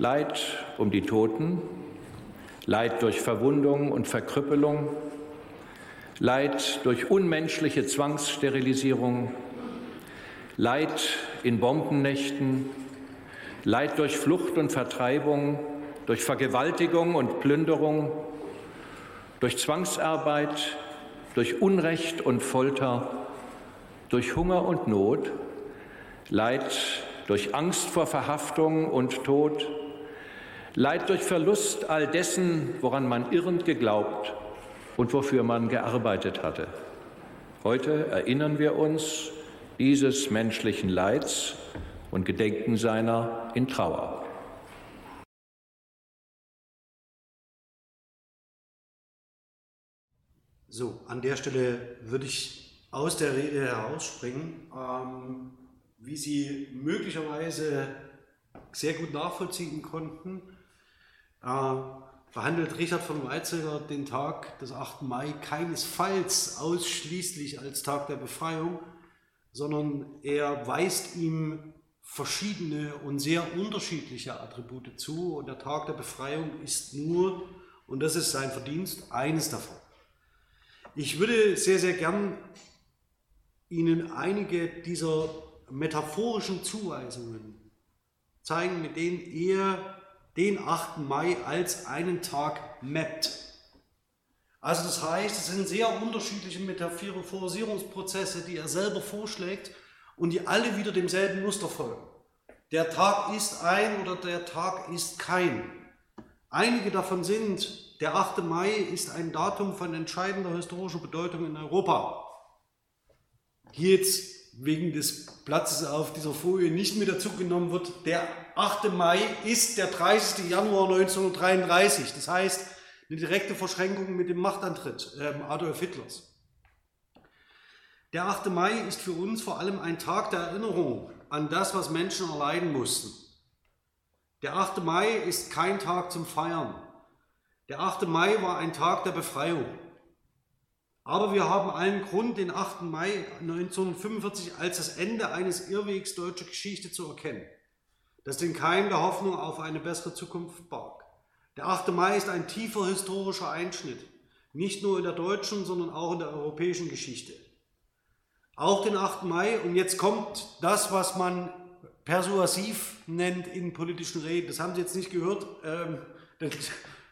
Leid um die Toten, Leid durch Verwundung und Verkrüppelung, Leid durch unmenschliche Zwangssterilisierung, Leid in Bombennächten, Leid durch Flucht und Vertreibung, durch Vergewaltigung und Plünderung, durch Zwangsarbeit, durch Unrecht und Folter, durch Hunger und Not, Leid durch Angst vor Verhaftung und Tod, Leid durch Verlust all dessen, woran man irrend geglaubt und wofür man gearbeitet hatte. Heute erinnern wir uns dieses menschlichen Leids und gedenken seiner in Trauer. So, an der Stelle würde ich aus der Rede herausspringen, ähm, wie Sie möglicherweise sehr gut nachvollziehen konnten. Behandelt Richard von Weizsäcker den Tag des 8. Mai keinesfalls ausschließlich als Tag der Befreiung, sondern er weist ihm verschiedene und sehr unterschiedliche Attribute zu und der Tag der Befreiung ist nur, und das ist sein Verdienst, eines davon. Ich würde sehr, sehr gern Ihnen einige dieser metaphorischen Zuweisungen zeigen, mit denen er den 8. Mai als einen Tag mappt. Also das heißt, es sind sehr unterschiedliche Metaphorisierungsprozesse, die er selber vorschlägt und die alle wieder demselben Muster folgen. Der Tag ist ein oder der Tag ist kein. Einige davon sind, der 8. Mai ist ein Datum von entscheidender historischer Bedeutung in Europa. Hier jetzt wegen des Platzes auf dieser Folie nicht mit dazu genommen wird, der 8. Mai ist der 30. Januar 1933. Das heißt, eine direkte Verschränkung mit dem Machtantritt äh, Adolf Hitlers. Der 8. Mai ist für uns vor allem ein Tag der Erinnerung an das, was Menschen erleiden mussten. Der 8. Mai ist kein Tag zum Feiern. Der 8. Mai war ein Tag der Befreiung. Aber wir haben allen Grund, den 8. Mai 1945 als das Ende eines Irrwegs deutscher Geschichte zu erkennen, das den Keim der Hoffnung auf eine bessere Zukunft barg. Der 8. Mai ist ein tiefer historischer Einschnitt, nicht nur in der deutschen, sondern auch in der europäischen Geschichte. Auch den 8. Mai, und jetzt kommt das, was man persuasiv nennt in politischen Reden. Das haben Sie jetzt nicht gehört, ähm,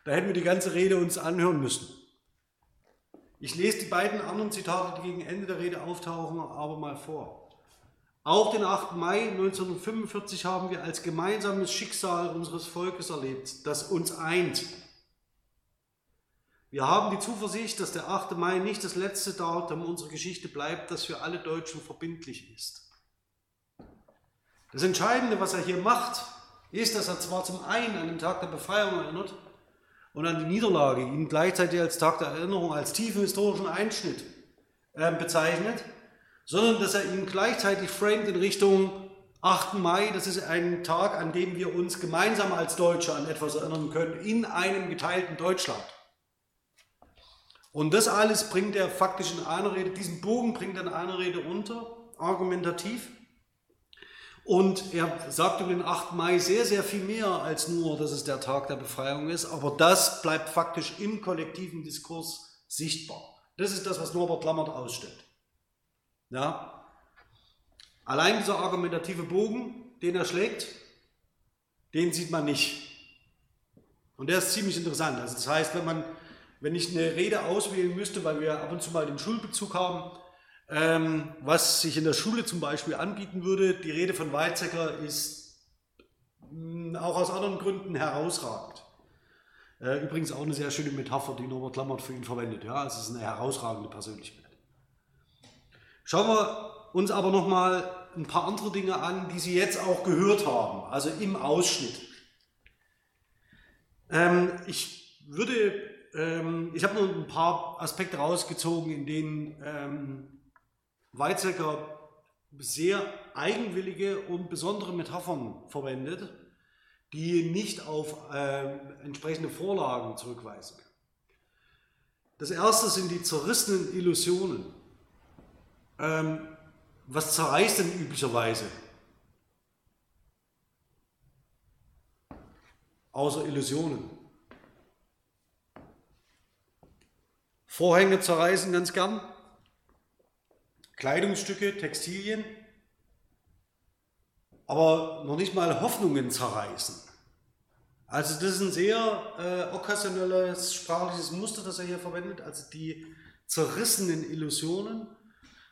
da hätten wir die ganze Rede uns anhören müssen. Ich lese die beiden anderen Zitate, die gegen Ende der Rede auftauchen, aber mal vor. Auch den 8. Mai 1945 haben wir als gemeinsames Schicksal unseres Volkes erlebt, das uns eint. Wir haben die Zuversicht, dass der 8. Mai nicht das letzte Datum unserer Geschichte bleibt, das für alle Deutschen verbindlich ist. Das Entscheidende, was er hier macht, ist, dass er zwar zum einen an den Tag der Befreiung erinnert und an die Niederlage, ihn gleichzeitig als Tag der Erinnerung, als tiefen historischen Einschnitt äh, bezeichnet, sondern dass er ihn gleichzeitig framet in Richtung 8. Mai, das ist ein Tag, an dem wir uns gemeinsam als Deutsche an etwas erinnern können, in einem geteilten Deutschland. Und das alles bringt er faktisch in einer Rede, diesen Bogen bringt er in einer Rede unter, argumentativ. Und er sagt über den 8. Mai sehr, sehr viel mehr als nur, dass es der Tag der Befreiung ist, aber das bleibt faktisch im kollektiven Diskurs sichtbar. Das ist das, was Norbert Lammert ausstellt. Ja? Allein dieser argumentative Bogen, den er schlägt, den sieht man nicht. Und der ist ziemlich interessant. Also das heißt, wenn man, wenn ich eine Rede auswählen müsste, weil wir ab und zu mal den Schulbezug haben, ähm, was sich in der Schule zum Beispiel anbieten würde, die Rede von Weizsäcker ist mh, hm, auch aus anderen Gründen herausragend. Äh, übrigens auch eine sehr schöne Metapher, die Norbert Lammert für ihn verwendet. Ja, es ist eine herausragende Persönlichkeit. Schauen wir uns aber nochmal ein paar andere Dinge an, die Sie jetzt auch gehört haben, also im Ausschnitt. Ähm, ich würde, ähm, ich habe nur ein paar Aspekte rausgezogen, in denen ähm, Weizsäcker sehr eigenwillige und besondere Metaphern verwendet, die nicht auf äh, entsprechende Vorlagen zurückweisen. Das erste sind die zerrissenen Illusionen. Ähm, was zerreißt denn üblicherweise? Außer Illusionen. Vorhänge zerreißen ganz gern. Kleidungsstücke, Textilien, aber noch nicht mal Hoffnungen zerreißen. Also das ist ein sehr äh, okkasionelles sprachliches Muster, das er hier verwendet, also die zerrissenen Illusionen,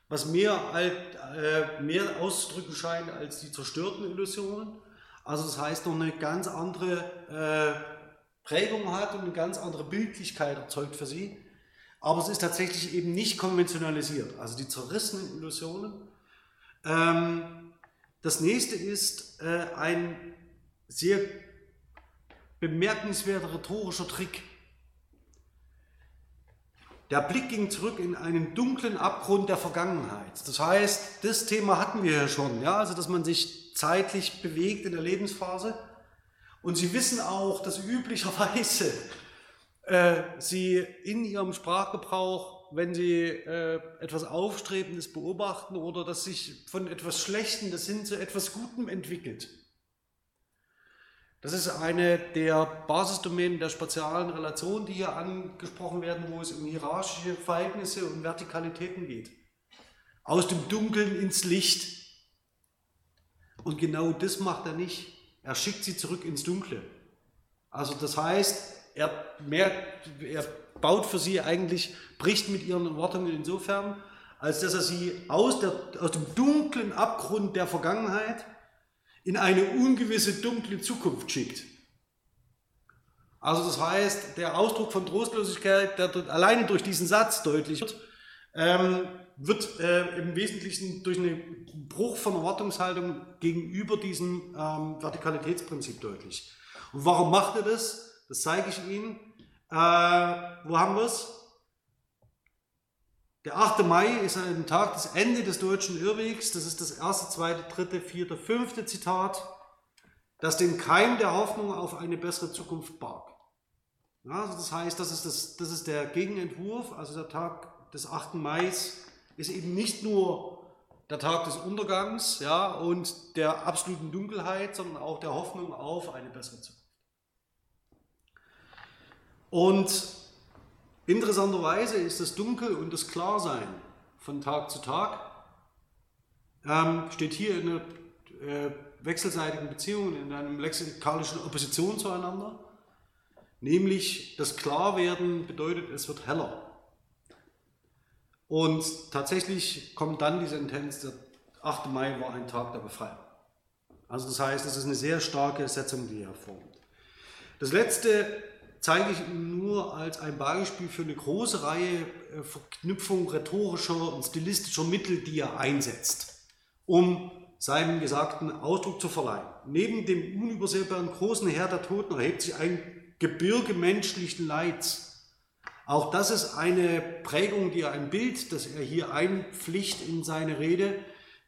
was mehr, alt, äh, mehr auszudrücken scheint als die zerstörten Illusionen. Also das heißt, noch eine ganz andere äh, Prägung hat und eine ganz andere Bildlichkeit erzeugt für sie aber es ist tatsächlich eben nicht konventionalisiert. Also die zerrissenen Illusionen. Ähm, das nächste ist äh, ein sehr bemerkenswerter rhetorischer Trick. Der Blick ging zurück in einen dunklen Abgrund der Vergangenheit. Das heißt, das Thema hatten wir ja schon, ja, also dass man sich zeitlich bewegt in der Lebensphase. Und Sie wissen auch, dass üblicherweise äh, sie in ihrem Sprachgebrauch, wenn sie äh, etwas Aufstrebendes beobachten oder das sich von etwas Schlechtem das hin zu etwas Gutem entwickelt. Das ist eine der Basisdomänen der spatialen Relationen, die hier angesprochen werden, wo es um hierarchische Verhältnisse und Vertikalitäten geht. Aus dem Dunkeln ins Licht. Und genau das macht er nicht. Er schickt sie zurück ins Dunkle. Also das heißt, er, mehr, er baut für sie eigentlich, bricht mit ihren Erwartungen insofern, als dass er sie aus, der, aus dem dunklen Abgrund der Vergangenheit in eine ungewisse dunkle Zukunft schickt. Also das heißt, der Ausdruck von Trostlosigkeit, der alleine durch diesen Satz deutlich wird, ähm, wird äh, im Wesentlichen durch einen Bruch von Erwartungshaltung gegenüber diesem ähm, Vertikalitätsprinzip deutlich. Und warum macht er das? Das zeige ich Ihnen. Äh, wo haben wir es? Der 8. Mai ist ein Tag des Ende des deutschen Irrwegs. Das ist das erste, zweite, dritte, vierte, fünfte Zitat, das den Keim der Hoffnung auf eine bessere Zukunft barg. Ja, also das heißt, das ist, das, das ist der Gegenentwurf. Also der Tag des 8. Mai ist eben nicht nur der Tag des Untergangs ja, und der absoluten Dunkelheit, sondern auch der Hoffnung auf eine bessere Zukunft. Und interessanterweise ist das Dunkel und das Klarsein von Tag zu Tag ähm, steht hier in einer äh, wechselseitigen Beziehung, in einer lexikalischen Opposition zueinander. Nämlich das Klarwerden bedeutet, es wird heller. Und tatsächlich kommt dann die Sentenz, der 8. Mai war ein Tag der Befreiung. Also das heißt, es ist eine sehr starke Setzung, die er formt. Das letzte zeige ich Ihnen nur als ein Beispiel für eine große Reihe Verknüpfung rhetorischer und stilistischer Mittel, die er einsetzt, um seinem Gesagten Ausdruck zu verleihen. Neben dem unübersehbaren großen Heer der Toten erhebt sich ein Gebirge menschlichen Leids. Auch das ist eine Prägung, die er ein Bild, das er hier einpflicht in seine Rede,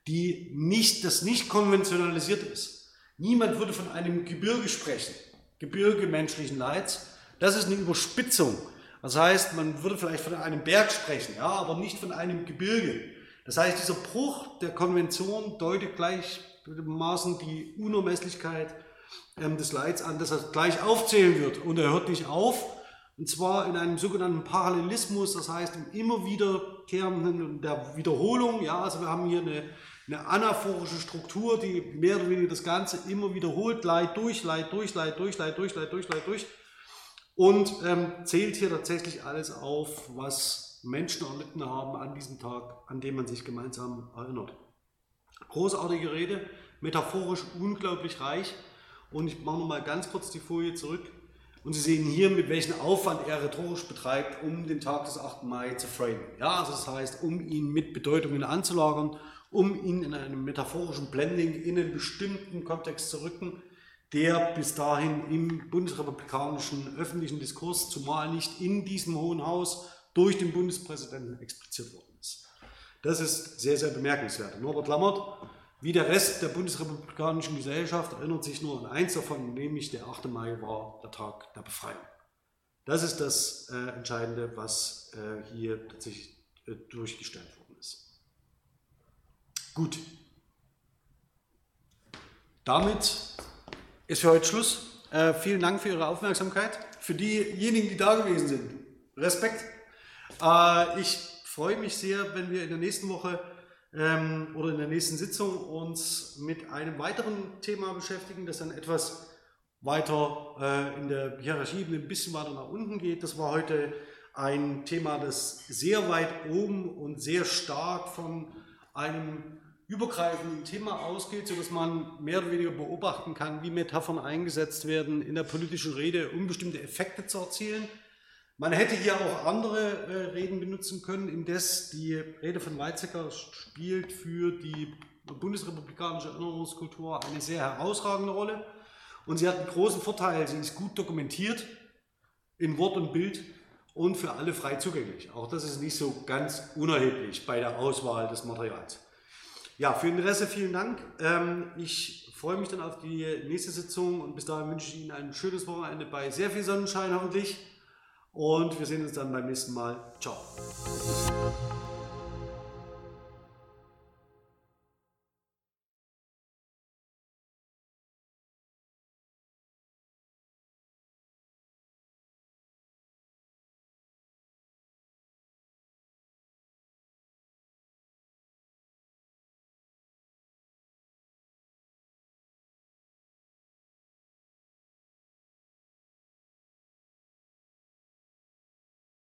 die nicht, das nicht konventionalisiert ist. Niemand würde von einem Gebirge sprechen, Gebirge menschlichen Leids. Das ist eine Überspitzung. Das heißt, man würde vielleicht von einem Berg sprechen, ja, aber nicht von einem Gebirge. Das heißt, dieser Bruch der Konvention deutet gleichermaßen die Unermesslichkeit ähm, des Leids an, dass er gleich aufzählen wird. Und er hört nicht auf, und zwar in einem sogenannten Parallelismus, das heißt im immer wiederkehrenden der Wiederholung. Ja, also wir haben hier eine, eine anaphorische Struktur, die mehr oder weniger das Ganze immer wiederholt, Leid durch, Leid durch, Leid durch, Leid durch, Leid durch, Leid durch. Und ähm, zählt hier tatsächlich alles auf, was Menschen erlitten haben an diesem Tag, an dem man sich gemeinsam erinnert. Großartige Rede, metaphorisch unglaublich reich. Und ich mache nochmal ganz kurz die Folie zurück. Und Sie sehen hier, mit welchem Aufwand er rhetorisch betreibt, um den Tag des 8. Mai zu framen. Ja, also das heißt, um ihn mit Bedeutungen anzulagern, um ihn in einem metaphorischen Blending in einen bestimmten Kontext zu rücken, der bis dahin im bundesrepublikanischen öffentlichen Diskurs, zumal nicht in diesem Hohen Haus, durch den Bundespräsidenten expliziert worden ist. Das ist sehr, sehr bemerkenswert. Norbert Lammert wie der Rest der bundesrepublikanischen Gesellschaft erinnert sich nur an eins davon, nämlich der 8. Mai war der Tag der Befreiung. Das ist das äh, Entscheidende, was äh, hier tatsächlich äh, durchgestellt worden ist. Gut. Damit ist für heute Schluss. Äh, vielen Dank für Ihre Aufmerksamkeit. Für diejenigen, die da gewesen sind, Respekt. Äh, ich freue mich sehr, wenn wir in der nächsten Woche ähm, oder in der nächsten Sitzung uns mit einem weiteren Thema beschäftigen, das dann etwas weiter äh, in der Hierarchie ein bisschen weiter nach unten geht. Das war heute ein Thema, das sehr weit oben und sehr stark von einem übergreifenden Thema ausgeht, sodass man mehr oder weniger beobachten kann, wie Metaphern eingesetzt werden in der politischen Rede, um bestimmte Effekte zu erzielen. Man hätte hier auch andere äh, Reden benutzen können, indes die Rede von Weizsäcker spielt für die bundesrepublikanische Erinnerungskultur eine sehr herausragende Rolle. Und sie hat einen großen Vorteil, sie ist gut dokumentiert in Wort und Bild und für alle frei zugänglich. Auch das ist nicht so ganz unerheblich bei der Auswahl des Materials. Ja, für Interesse vielen Dank. Ähm, ich freue mich dann auf die nächste Sitzung und bis dahin wünsche ich Ihnen ein schönes Wochenende bei sehr viel Sonnenschein hoffentlich. Und wir sehen uns dann beim nächsten Mal. Ciao.